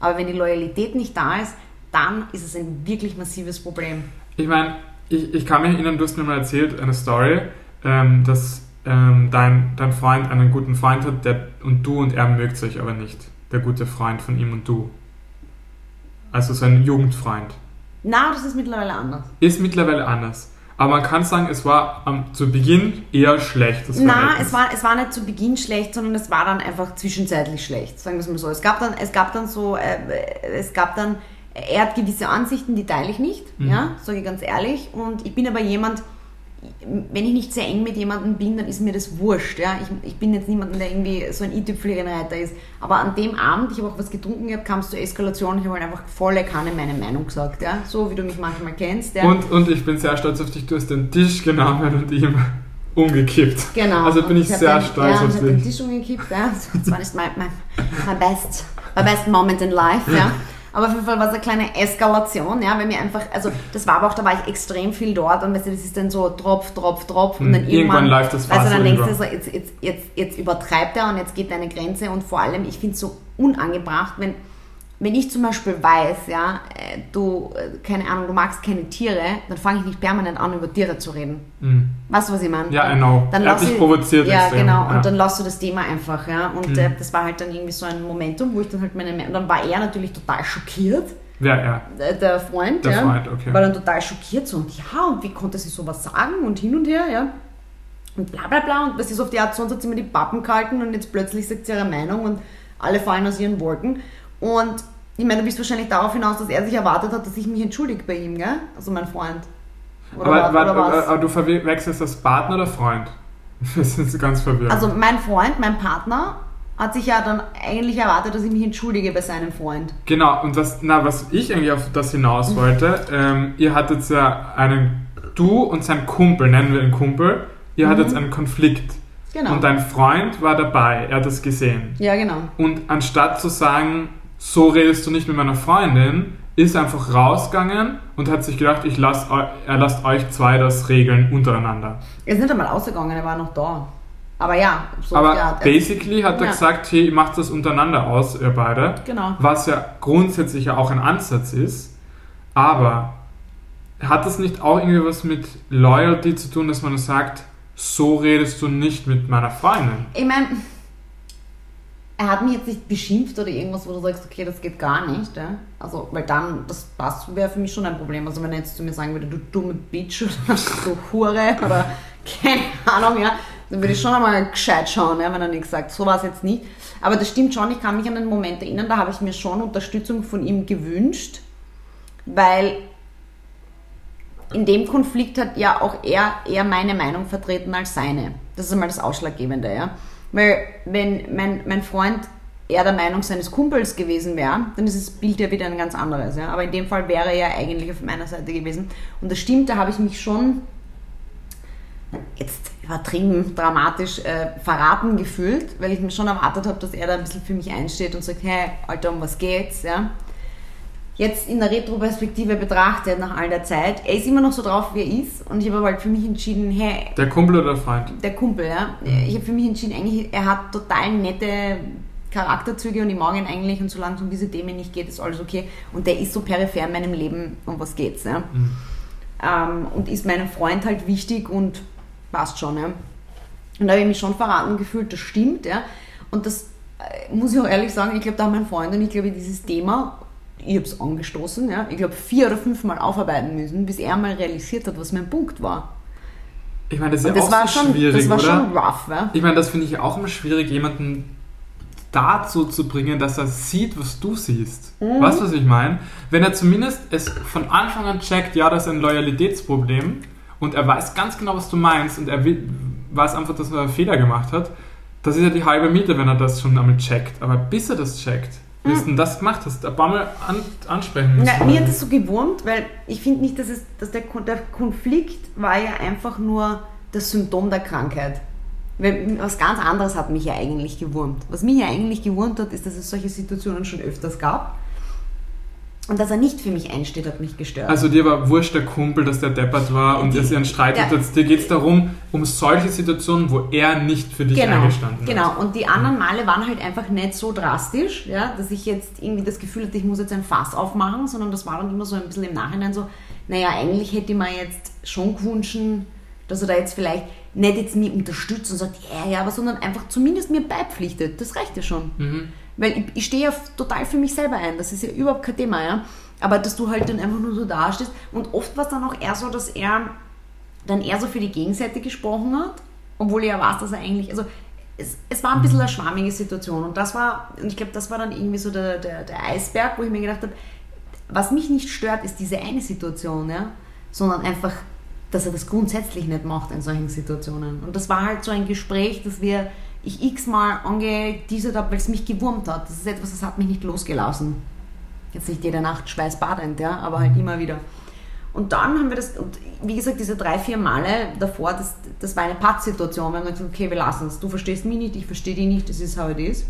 Aber wenn die Loyalität nicht da ist, dann ist es ein wirklich massives Problem. Ich meine, ich, ich kann mich erinnern, du hast mir mal erzählt, eine Story, ähm, dass ähm, dein, dein Freund einen guten Freund hat der, und du und er mögt euch aber nicht. Der gute Freund von ihm und du. Also sein Jugendfreund. Na, das ist mittlerweile anders. Ist mittlerweile anders. Aber man kann sagen, es war am, zu Beginn eher schlecht. Das Verhältnis. es war, es war nicht zu Beginn schlecht, sondern es war dann einfach zwischenzeitlich schlecht, sagen wir es mal so. Es gab dann, es gab dann so, äh, es gab dann, er hat gewisse Ansichten, die teile ich nicht, Mhm. ja, sage ich ganz ehrlich. Und ich bin aber jemand, wenn ich nicht sehr eng mit jemandem bin, dann ist mir das wurscht. Ja? Ich, ich bin jetzt niemand, der irgendwie so ein i-Tüpfelreiter ist. Aber an dem Abend, ich habe auch was getrunken gehabt, kam es zur Eskalation. Ich habe halt einfach volle Kanne meine Meinung gesagt. Ja? So wie du mich manchmal kennst. Ja? und, und ich bin sehr stolz auf dich. Du hast den Tisch genommen und ihm umgekippt. Genau. Also bin Und ich hab sehr den, stolz ja, auf ich habe den dich. Tisch umgekippt, ja. Das war nicht mein, mein, mein, best, my best moment in life, ja. Aber auf jeden Fall war es eine kleine Eskalation, ja, weil mir einfach, also das war aber auch, da war ich extrem viel dort und weißt du, das ist dann so Tropf, Tropf, Tropf und Hm, dann irgendwann irgendwann, läuft das Wasser dann denkst du so, jetzt, jetzt, jetzt, jetzt übertreibt er und jetzt geht deine Grenze und vor allem, ich finde es so unangebracht, wenn, wenn ich zum Beispiel weiß, ja, äh, du, äh, keine Ahnung, du magst keine Tiere, dann fange ich nicht permanent an, über Tiere zu reden. Mhm. Weißt du, was ich meine? Ja, know. Dann er hat lass dich ich- provoziert. Ja, extrem. genau. Ja. Und dann lass du das Thema einfach, ja. Und Mhm. äh, das war halt dann irgendwie so ein Momentum, wo ich dann halt meine, und dann war er natürlich total schockiert, Wer er? äh, der Freund, Der ja. Freund, okay. War dann total schockiert so und ja, und wie konnte sie sowas sagen und hin und her, ja. Und bla bla bla. Und das ist auf die Art, sonst hat sie immer die Pappen gehalten und jetzt plötzlich sagt sie ihre Meinung und alle fallen aus ihren Wolken. Und ich meine, du bist wahrscheinlich darauf hinaus, dass er sich erwartet hat, dass ich mich entschuldige bei ihm, gell? Also mein Freund. Oder, aber, warte, oder was? aber du verwechselst das Partner oder Freund? Das ist ganz verwirrend. Also mein Freund, mein Partner, hat sich ja dann eigentlich erwartet, dass ich mich entschuldige bei seinem Freund. Genau, und was, na, was ich eigentlich auf das hinaus wollte, ähm, ihr hattet ja einen, du und sein Kumpel, nennen wir ihn Kumpel, ihr hattet einen Konflikt. Mhm. Genau. Und dein Freund war dabei, er hat es gesehen. ja, genau. Und anstatt zu sagen, so redest du nicht mit meiner Freundin, ist einfach rausgegangen und hat sich gedacht, ich lass, er lasst euch zwei das regeln untereinander. Er ist nicht einmal ausgegangen, er war noch da. Aber ja, so Aber Art. basically hat er Ja. gesagt, hey, ihr macht das untereinander aus, ihr beide. Genau. Was ja grundsätzlich ja auch ein Ansatz ist. Aber hat das nicht auch irgendwie was mit Loyalty zu tun, dass man sagt, so redest du nicht mit meiner Freundin. Ich meine, er hat mich jetzt nicht beschimpft oder irgendwas, wo du sagst, okay, das geht gar nicht. Ja? Also, weil dann, das, wäre für mich schon ein Problem. Also, wenn er jetzt zu mir sagen würde, du dumme Bitch oder du Hure oder keine Ahnung, ja, dann würde ich schon einmal gescheit schauen, ja, wenn er nichts sagt. So war es jetzt nicht. Aber das stimmt schon, ich kann mich an den Moment erinnern, da habe ich mir schon Unterstützung von ihm gewünscht, weil in dem Konflikt hat ja auch er eher meine Meinung vertreten als seine. Das ist einmal das Ausschlaggebende, ja. Weil wenn mein, mein Freund eher der Meinung seines Kumpels gewesen wäre, dann ist das Bild ja wieder ein ganz anderes. Ja? Aber in dem Fall wäre er ja eigentlich auf meiner Seite gewesen. Und das stimmt, da habe ich mich schon jetzt übertrieben dramatisch äh, verraten gefühlt, weil ich mir schon erwartet habe, dass er da ein bisschen für mich einsteht und sagt, hey, Alter, um was geht's? Ja? Jetzt in der Retroperspektive betrachtet, nach all der Zeit, er ist immer noch so drauf, wie er ist und ich habe halt für mich entschieden, hey... Der Kumpel oder der Freund? Der Kumpel, ja. Ich habe für mich entschieden, eigentlich, er hat total nette Charakterzüge und ich mag ihn eigentlich und solange es um diese Themen nicht geht, ist alles okay. Und der ist so peripher in meinem Leben, um was geht's, ja. Mhm. Ähm, und ist meinem Freund halt wichtig und passt schon, ja. Und da habe ich mich schon verraten gefühlt, das stimmt, ja. Und das äh, muss ich auch ehrlich sagen, ich glaube, da haben mein Freund und ich glaube, dieses Thema, ich habe es angestoßen, ja, ich glaube, vier oder fünf Mal aufarbeiten müssen, bis er mal realisiert hat, was mein Punkt war. Ich meine, das ist ja auch war so schon, schwierig, Das war oder? schon rough, ja. Ich meine, das finde ich auch immer schwierig, jemanden dazu zu bringen, dass er sieht, was du siehst. Mhm. Weißt du, was ich meine? Wenn er zumindest es von Anfang an checkt, ja, das ist ein Loyalitätsproblem und er weiß ganz genau, was du meinst und er will, weiß einfach, dass er einen Fehler gemacht hat, das ist ja die halbe Miete, wenn er das schon einmal checkt. Aber bis er das checkt, mhm. bis du das gemacht hast, ein paar Mal an, ansprechen müssen. Ja, mir hat das so gewurmt, weil ich finde nicht, dass, es, dass der, der Konflikt war ja einfach nur das Symptom der Krankheit. Weil was ganz anderes hat mich ja eigentlich gewurmt. Was mich ja eigentlich gewurmt hat, ist, dass es solche Situationen schon öfters gab. Und dass er nicht für mich einsteht, hat mich gestört. Also dir war wurscht der Kumpel, dass der deppert war und dass ihr einen Streit ja. hattet. Dir geht es darum, um solche Situationen, wo er nicht für dich genau, eingestanden genau. hat. Genau, und die anderen Male waren halt einfach nicht so drastisch, ja, dass ich jetzt irgendwie das Gefühl hatte, ich muss jetzt ein Fass aufmachen, sondern das war dann immer so ein bisschen im Nachhinein so, naja, eigentlich hätte ich mir jetzt schon gewünscht, dass er da jetzt vielleicht nicht jetzt mich unterstützt und sagt, ja, ja, aber sondern einfach zumindest mir beipflichtet. Das reicht ja schon. Mhm. Weil ich, ich stehe ja total für mich selber ein. Das ist ja überhaupt kein Thema, ja. Aber dass du halt dann einfach nur so dastehst. Und oft war es dann auch eher so, dass er dann eher so für die Gegenseite gesprochen hat, obwohl er ja weiß, dass er eigentlich, also es, es war ein bisschen eine schwammige Situation. Und das war, und ich glaube, das war dann irgendwie so der, der, der Eisberg, wo ich mir gedacht habe, was mich nicht stört, ist diese eine Situation, ja, sondern einfach dass er das grundsätzlich nicht macht in solchen Situationen. Und das war halt so ein Gespräch, das wir ich x-mal angeteasert habe, weil es mich gewurmt hat. Das ist etwas, das hat mich nicht losgelassen. Jetzt nicht jede Nacht schweißbadend, ja, aber halt mhm. immer wieder. Und dann haben wir das, und wie gesagt, diese drei, vier Male davor, das, das war eine Pattsituation. Wir haben gesagt, okay, wir lassen es. Du verstehst mich nicht, ich verstehe dich nicht, das ist how it is.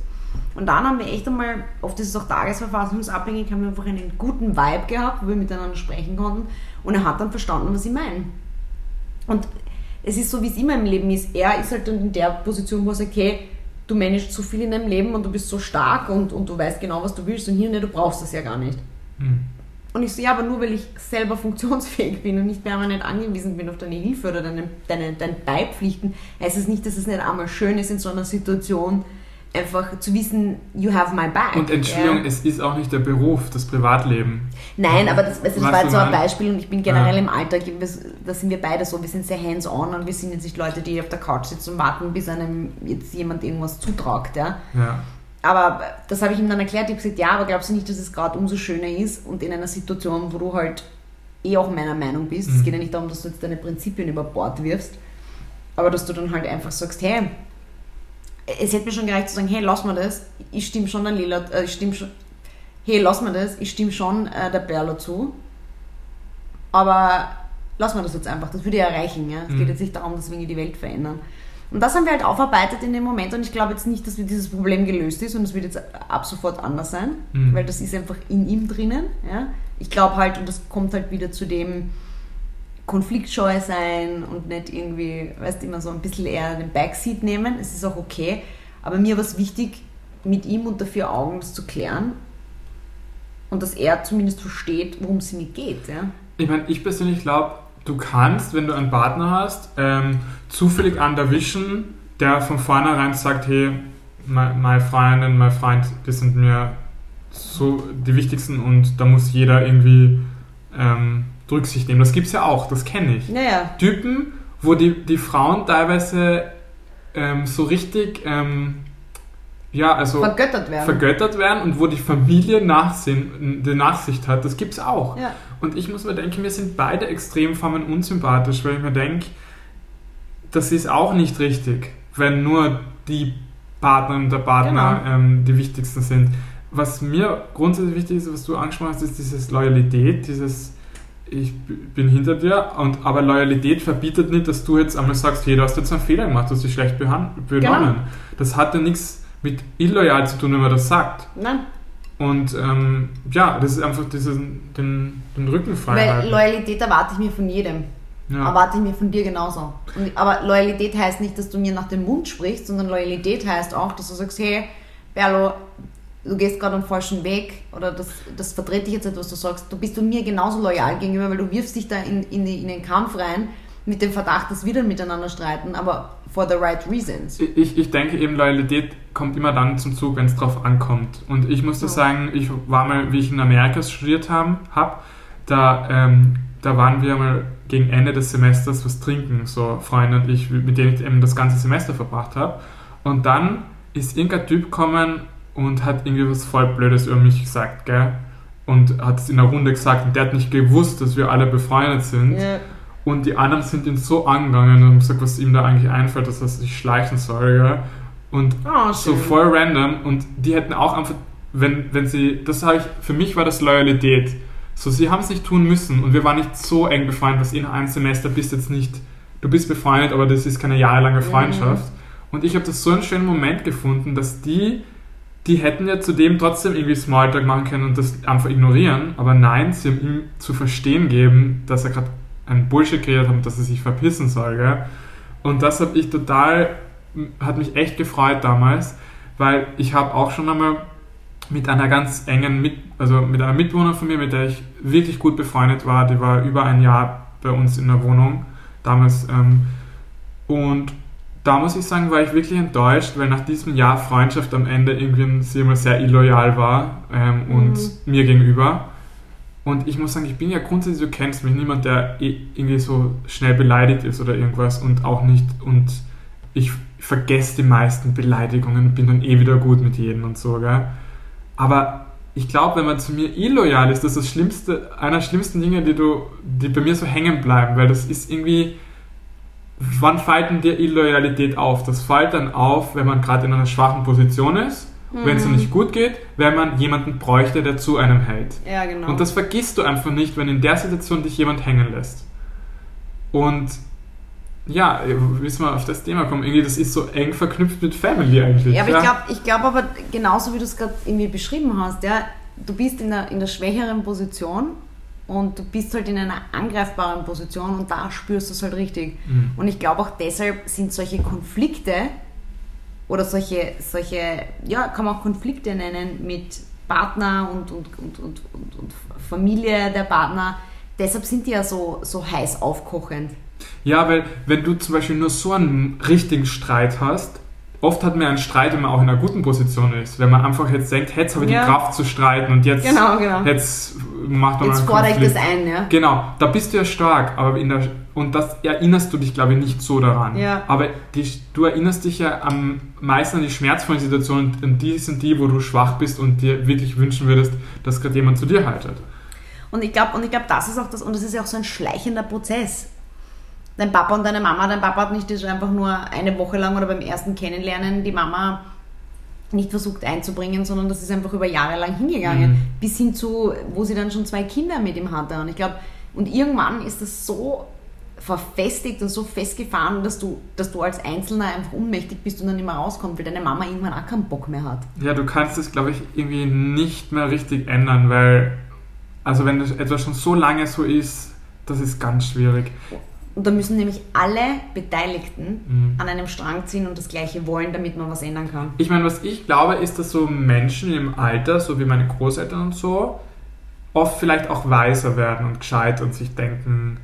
Und dann haben wir echt einmal, oft ist es auch tagesverfassungsabhängig, haben wir einfach einen guten Vibe gehabt, wo wir miteinander sprechen konnten. Und er hat dann verstanden, was ich meine. Und es ist so, wie es immer im Leben ist. Er ist halt dann in der Position, wo er sagt, okay, du managst so viel in deinem Leben und du bist so stark und, und du weißt genau, was du willst und hier, ne, du brauchst das ja gar nicht. Mhm. Und ich so, ja, aber nur weil ich selber funktionsfähig bin und nicht permanent angewiesen bin auf deine Hilfe oder deine, deine, deine Beipflichten, heißt es nicht, dass es nicht einmal schön ist in so einer Situation, einfach zu wissen, you have my back. Und Entschuldigung, ja. es ist auch nicht der Beruf, das Privatleben. Nein, aber das, also das war jetzt so ein Beispiel und ich bin generell ja. im Alltag, da sind wir beide so, wir sind sehr hands-on und wir sind jetzt nicht Leute, die auf der Couch sitzen und warten, bis einem jetzt jemand irgendwas zutragt. Ja. ja. Aber das habe ich ihm dann erklärt, ich habe gesagt, ja, aber glaubst du nicht, dass es gerade umso schöner ist und in einer Situation, wo du halt eh auch meiner Meinung bist, mhm. es geht ja nicht darum, dass du jetzt deine Prinzipien über Bord wirfst, aber dass du dann halt einfach sagst, hey, es hätte mir schon gereicht zu sagen, hey, lass mal das, ich stimme schon der Lila, äh, ich stimme schon, hey, lass mal das, ich stimme schon äh, der Berlo zu, aber lass mal das jetzt einfach, das würde ja reichen, ja. Es mhm. geht jetzt nicht darum, dass wir die Welt verändern. Und das haben wir halt aufarbeitet in dem Moment und ich glaube jetzt nicht, dass dieses Problem gelöst ist und es wird jetzt ab sofort anders sein, mhm. weil das ist einfach in ihm drinnen, ja. Ich glaube halt, und das kommt halt wieder zu dem, konfliktscheu sein und nicht irgendwie, weißt du, immer so ein bisschen eher den Backseat nehmen. Es ist auch okay. Aber mir war es wichtig, mit ihm unter vier Augen das zu klären und dass er zumindest versteht, worum es mir geht. Ja? Ich meine, ich persönlich glaube, du kannst, wenn du einen Partner hast, ähm, zufällig einen erwischen, der von vornherein sagt, hey, meine Freundin, mein Freund, die sind mir so die wichtigsten und da muss jeder irgendwie ähm, Rücksicht nehmen. Das gibt es ja auch, das kenne ich. Naja. Typen, wo die, die Frauen teilweise ähm, so richtig ähm, ja, also vergöttert werden. vergöttert werden und wo die Familie Nachsinn, die Nachsicht hat, das gibt es auch. Ja. Und ich muss mir denken, wir sind beide Extremformen unsympathisch, weil ich mir denke, das ist auch nicht richtig, wenn nur die Partnerin und der Partner Genau. ähm, die wichtigsten sind. Was mir grundsätzlich wichtig ist, was du angesprochen hast, ist dieses Loyalität, dieses ich bin hinter dir, und, aber Loyalität verbietet nicht, dass du jetzt einmal sagst, hey, du hast jetzt einen Fehler gemacht, du hast dich schlecht benommen. Das hat ja nichts mit illoyal zu tun, wenn man das sagt. Nein, Und ähm, ja, das ist einfach diesen, den, den Rücken frei weil halten. Loyalität erwarte ich mir von jedem. Ja. Erwarte ich mir von dir genauso. Und, aber Loyalität heißt nicht, dass du mir nach dem Mund sprichst, sondern Loyalität heißt auch, dass du sagst, hey, Berlo, du gehst gerade einen falschen Weg oder das, das verdreht dich jetzt etwas, du sagst, du bist du mir genauso loyal gegenüber, weil du wirfst dich da in, in, die, in den Kampf rein mit dem Verdacht, dass wir dann miteinander streiten, aber for the right reasons. Ich, ich denke eben, Loyalität kommt immer dann zum Zug, wenn es drauf ankommt. Und ich muss da Ja. sagen, ich war mal, wie ich in Amerika studiert habe, hab, da, ähm, da waren wir mal gegen Ende des Semesters was trinken, so Freunde und ich, mit denen ich eben das ganze Semester verbracht habe. Und dann ist irgendein Typ gekommen und hat irgendwie was voll Blödes über mich gesagt, gell? Und hat es in der Runde gesagt und der hat nicht gewusst, dass wir alle befreundet sind. Ja. Und die anderen sind ihn so angegangen und haben gesagt, was ihm da eigentlich einfällt, dass er sich schleichen soll. Ja? Und Oh, so voll random. Und die hätten auch einfach, wenn, wenn sie, das habe ich, für mich war das Loyalität. So, sie haben es nicht tun müssen und wir waren nicht so eng befreundet, dass in einem Semester bist jetzt nicht, du bist befreundet, aber das ist keine jahrelange Freundschaft. Und ich habe das so einen schönen Moment gefunden, dass die, die hätten ja zudem trotzdem irgendwie Smalltalk machen können und das einfach ignorieren, aber nein, sie haben ihm zu verstehen gegeben, dass er gerade ein Bullshit geredet hat und dass er sich verpissen soll. Gell? Und das habe ich total, hat mich echt gefreut damals, weil ich habe auch schon einmal mit einer ganz engen, mit, also mit einer Mitbewohnerin von mir, mit der ich wirklich gut befreundet war, die war über ein Jahr bei uns in der Wohnung damals. Ähm, und da muss ich sagen, war ich wirklich enttäuscht, weil nach diesem Jahr Freundschaft am Ende irgendwie sie immer sehr illoyal war ähm, und Mhm. mir gegenüber. Und ich muss sagen, ich bin ja grundsätzlich, du kennst mich, niemand, der eh irgendwie so schnell beleidigt ist oder irgendwas und auch nicht, und ich vergesse die meisten Beleidigungen und bin dann eh wieder gut mit jedem und so, gell? Aber ich glaube, wenn man zu mir illoyal ist, das ist das Schlimmste, einer der schlimmsten Dinge, die, du, die bei mir so hängen bleiben, weil das ist irgendwie, wann fällt denn dir Illoyalität auf? Das fällt dann auf, wenn man gerade in einer schwachen Position ist, wenn es Mhm. dir nicht gut geht, wenn man jemanden bräuchte, der zu einem hält. Ja, genau. Und das vergisst du einfach nicht, wenn in der Situation dich jemand hängen lässt. Und ja, müssen wir auf das Thema kommen. Irgendwie, das ist so eng verknüpft mit Family eigentlich. Ja, aber ich glaube ich glaub aber, genauso wie du es gerade irgendwie beschrieben hast, ja, du bist in der, in der schwächeren Position und du bist halt in einer angreifbaren Position und da spürst du es halt richtig. Mhm. Und ich glaube auch deshalb sind solche Konflikte oder solche, solche, ja, kann man auch Konflikte nennen mit Partner und, und, und, und, und, und Familie der Partner, deshalb sind die ja so, so heiß aufkochend. Ja, weil wenn du zum Beispiel nur so einen richtigen Streit hast, oft hat man einen Streit, wenn man auch in einer guten Position ist. Wenn man einfach jetzt denkt, jetzt habe ich Ja. die Kraft zu streiten und jetzt, Genau, genau. jetzt macht man Jetzt einen fordere ich das ein, ja. Genau, da bist du ja stark, aber in der und das erinnerst du dich, glaube ich, nicht so daran. Ja. Aber die, du erinnerst dich ja am meisten an die schmerzvollen Situationen und- und die sind die, wo du schwach bist und dir wirklich wünschen würdest, dass gerade jemand zu dir haltet. Und ich glaube, und ich glaube, das ist auch das, und das ist ja auch so ein schleichender Prozess. Dein Papa und deine Mama, dein Papa hat nicht das einfach nur eine Woche lang oder beim ersten Kennenlernen die Mama nicht versucht einzubringen, sondern das ist einfach über Jahre lang hingegangen. Mhm. Bis hin zu, wo sie dann schon zwei Kinder mit ihm hatte. Und ich glaube, und irgendwann ist das so verfestigt und so festgefahren, dass du, dass du als Einzelner einfach ohnmächtig bist und dann nicht mehr rauskommst, weil deine Mama irgendwann auch keinen Bock mehr hat. Ja, du kannst es, glaube ich, irgendwie nicht mehr richtig ändern, weil, also wenn das etwas schon so lange so ist, das ist ganz schwierig. Und da müssen nämlich alle Beteiligten Mhm. an einem Strang ziehen und das Gleiche wollen, damit man was ändern kann. Ich meine, was ich glaube, ist, dass so Menschen im Alter, so wie meine Großeltern und so, oft vielleicht auch weiser werden und gescheit und sich denken,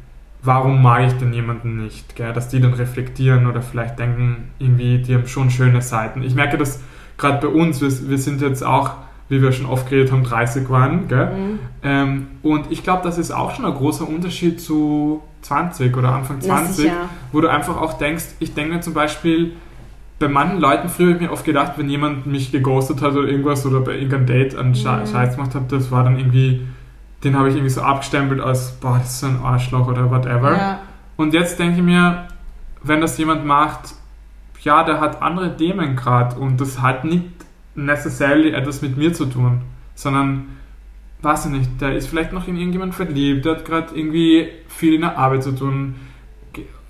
warum mag ich denn jemanden nicht? Gell? Dass die dann reflektieren oder vielleicht denken, irgendwie, die haben schon schöne Seiten. Ich merke das gerade bei uns, wir, wir sind jetzt auch, wie wir schon oft geredet haben, 30 waren. Mhm. Ähm, und ich glaube, das ist auch schon ein großer Unterschied zu 20 oder Anfang 20, wo du einfach auch denkst, ich denke mir zum Beispiel, bei manchen Leuten früher habe ich mir oft gedacht, wenn jemand mich geghostet hat oder irgendwas oder bei irgendeinem Date einen mhm. Scheiß gemacht hat, das war dann irgendwie, den habe ich irgendwie so abgestempelt als, boah, das ist so ein Arschloch oder whatever. Ja. Und jetzt denke ich mir, wenn das jemand macht, ja, der hat andere Themen gerade und das hat nicht necessarily etwas mit mir zu tun, sondern, weiß ich nicht, der ist vielleicht noch in irgendjemand verliebt, der hat gerade irgendwie viel in der Arbeit zu tun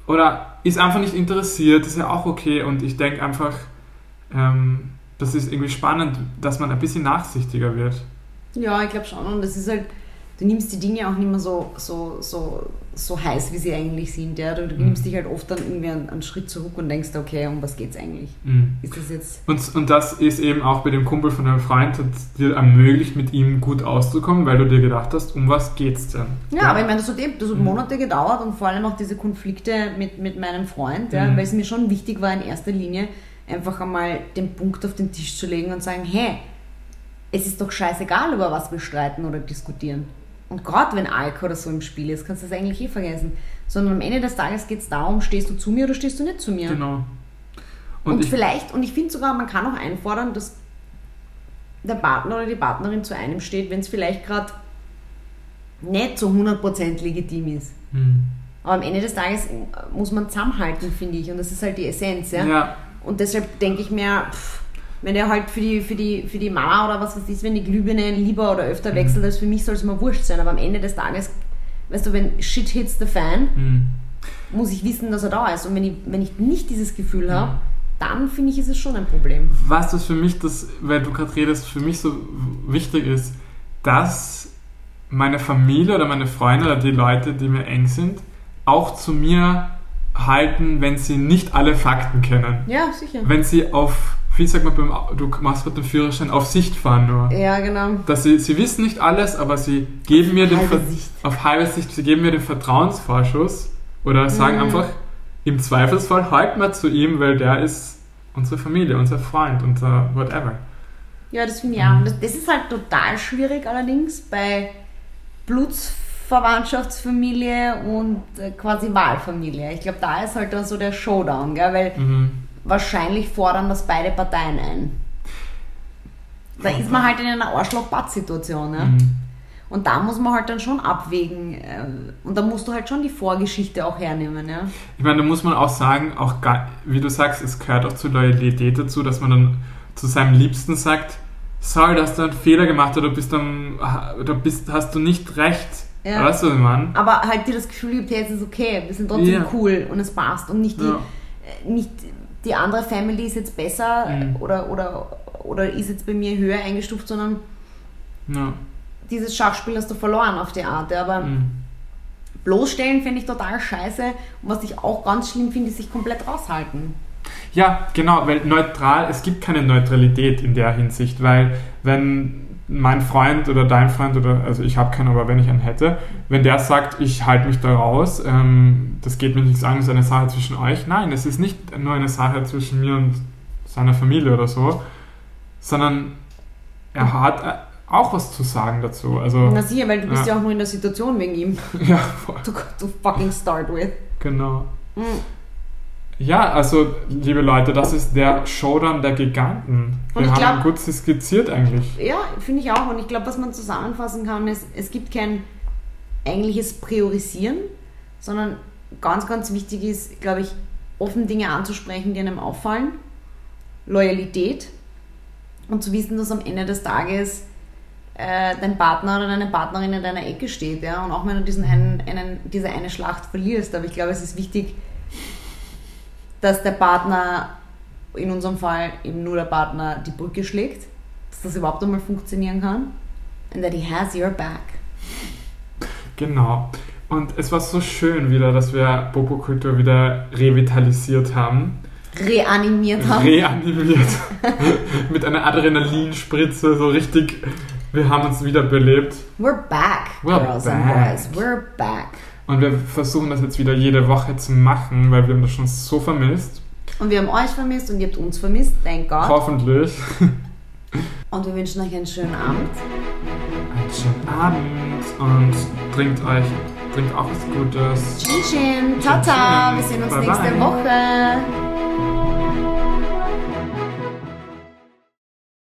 oder ist einfach nicht interessiert, ist ja auch okay. Und ich denke einfach, ähm, das ist irgendwie spannend, dass man ein bisschen nachsichtiger wird. Ja, ich glaube schon. Und das ist halt, du nimmst die Dinge auch nicht mehr so, so, so, so heiß, wie sie eigentlich sind. Ja? Du, du mhm. nimmst dich halt oft dann irgendwie einen, einen, Schritt zurück und denkst, okay, um was geht es eigentlich? Mhm. Ist das jetzt. Und, und das ist eben auch bei dem Kumpel von deinem Freund, hat dir ermöglicht, mit ihm gut auszukommen, weil du dir gedacht hast, um was geht's denn? Ja, ja. aber ich meine, das hat eben das hat mhm. Monate gedauert und vor allem auch diese Konflikte mit, mit meinem Freund, ja, mhm. weil es mir schon wichtig war, in erster Linie einfach einmal den Punkt auf den Tisch zu legen und sagen, hey, es ist doch scheißegal, über was wir streiten oder diskutieren. Und gerade wenn Alkohol oder so im Spiel ist, kannst du das eigentlich eh vergessen. Sondern am Ende des Tages geht es darum, stehst du zu mir oder stehst du nicht zu mir. Genau. Und, und vielleicht, und ich finde sogar, man kann auch einfordern, dass der Partner oder die Partnerin zu einem steht, wenn es vielleicht gerade nicht so 100% legitim ist. Mhm. Aber am Ende des Tages muss man zusammenhalten, finde ich. Und das ist halt die Essenz. Ja? ja. Und deshalb denke ich mir, pff, wenn er halt für die, für die, für die Mama oder was weiß ich, wenn die Glühbirne lieber oder öfter mhm. wechselt, als für mich soll es mir wurscht sein. Aber am Ende des Tages, weißt du, wenn Shit hits the fan, mhm. muss ich wissen, dass er da ist. Und wenn ich, wenn ich nicht dieses Gefühl mhm. habe, dann finde ich, ist es schon ein Problem. Was das für mich, das, weil du gerade redest, für mich so wichtig ist, dass meine Familie oder meine Freunde oder die Leute, die mir eng sind, auch zu mir halten, wenn sie nicht alle Fakten kennen. Ja, sicher. Wenn sie auf wie sagt man, beim, du machst mit dem Führerschein auf Sicht fahren nur. Ja, genau. Dass sie, sie wissen nicht alles, aber sie geben auf mir den halbe auf halbe Sicht, sie geben mir den Vertrauensvorschuss oder sagen mhm. einfach, im Zweifelsfall halten wir zu ihm, weil der ist unsere Familie, unser Freund, unser whatever. Ja, das finde ich auch. Das, das ist halt total schwierig allerdings bei Blutsverwandtschaftsfamilie und äh, quasi Wahlfamilie. Ich glaube, da ist halt dann so der Showdown, gell? weil mhm wahrscheinlich fordern das beide Parteien ein. Da ist man halt in einer Arschloch-Bad-Situation. Ja? Mhm. Und da muss man halt dann schon abwägen. Äh, und da musst du halt schon die Vorgeschichte auch hernehmen. Ja? Ich meine, da muss man auch sagen, auch wie du sagst, es gehört auch zur Loyalität dazu, dass man dann zu seinem Liebsten sagt, sorry, dass du einen Fehler gemacht hast, du bist dann, da bist, hast du nicht recht. Ja. Weißt du, Mann? Aber halt dir das Gefühl gibt, hey, es ist okay, wir sind trotzdem ja. cool und es passt und nicht die, ja. Äh, nicht die andere Family ist jetzt besser mhm. oder, oder, oder ist jetzt bei mir höher eingestuft, sondern ja. dieses Schachspiel hast du verloren auf die Art. Aber mhm. bloßstellen finde ich total scheiße. Und was ich auch ganz schlimm finde, ist sich komplett raushalten. Ja, genau, weil neutral, es gibt keine Neutralität in der Hinsicht, weil wenn mein Freund oder dein Freund oder, also ich habe keinen, aber wenn ich einen hätte, wenn der sagt, ich halte mich da raus, ähm, das geht mir nichts an, es ist eine Sache zwischen euch. Nein, es ist nicht nur eine Sache zwischen mir und seiner Familie oder so, sondern er hat äh, auch was zu sagen dazu. Also, Na sicher, weil du bist ja, ja auch nur in der Situation wegen ihm. Ja, voll. To, to fucking start with. Genau. Mhm. Ja, also, liebe Leute, das ist der Showdown der Giganten. Wir haben glaub, gut skizziert eigentlich. Ja, finde ich auch. Und ich glaube, was man zusammenfassen kann, ist, es gibt kein eigentliches Priorisieren, sondern ganz, ganz wichtig ist, glaube ich, offen Dinge anzusprechen, die einem auffallen. Loyalität und zu wissen, dass am Ende des Tages äh, dein Partner oder deine Partnerin in deiner Ecke steht. Ja? Und auch wenn du diesen einen, einen, diese eine Schlacht verlierst. Aber ich glaube, es ist wichtig, dass der Partner, in unserem Fall eben nur der Partner, die Brücke schlägt, dass das überhaupt einmal funktionieren kann. And that he has your back. Genau. Und es war so schön wieder, dass wir Popokultur wieder revitalisiert haben. Reanimiert haben. Reanimiert. Mit einer Adrenalinspritze, so richtig. Wir haben uns wieder belebt. We're back, We're girls back. and boys. We're back. Und wir versuchen das jetzt wieder jede Woche zu machen, weil wir haben das schon so vermisst. Und wir haben euch vermisst und ihr habt uns vermisst, thank God. Hoffentlich. Und wir wünschen euch einen schönen Abend. Einen schönen Abend und trinkt euch, trinkt auch was Gutes. Chin, ciao ciao, wir sehen uns Bye nächste bye. Woche.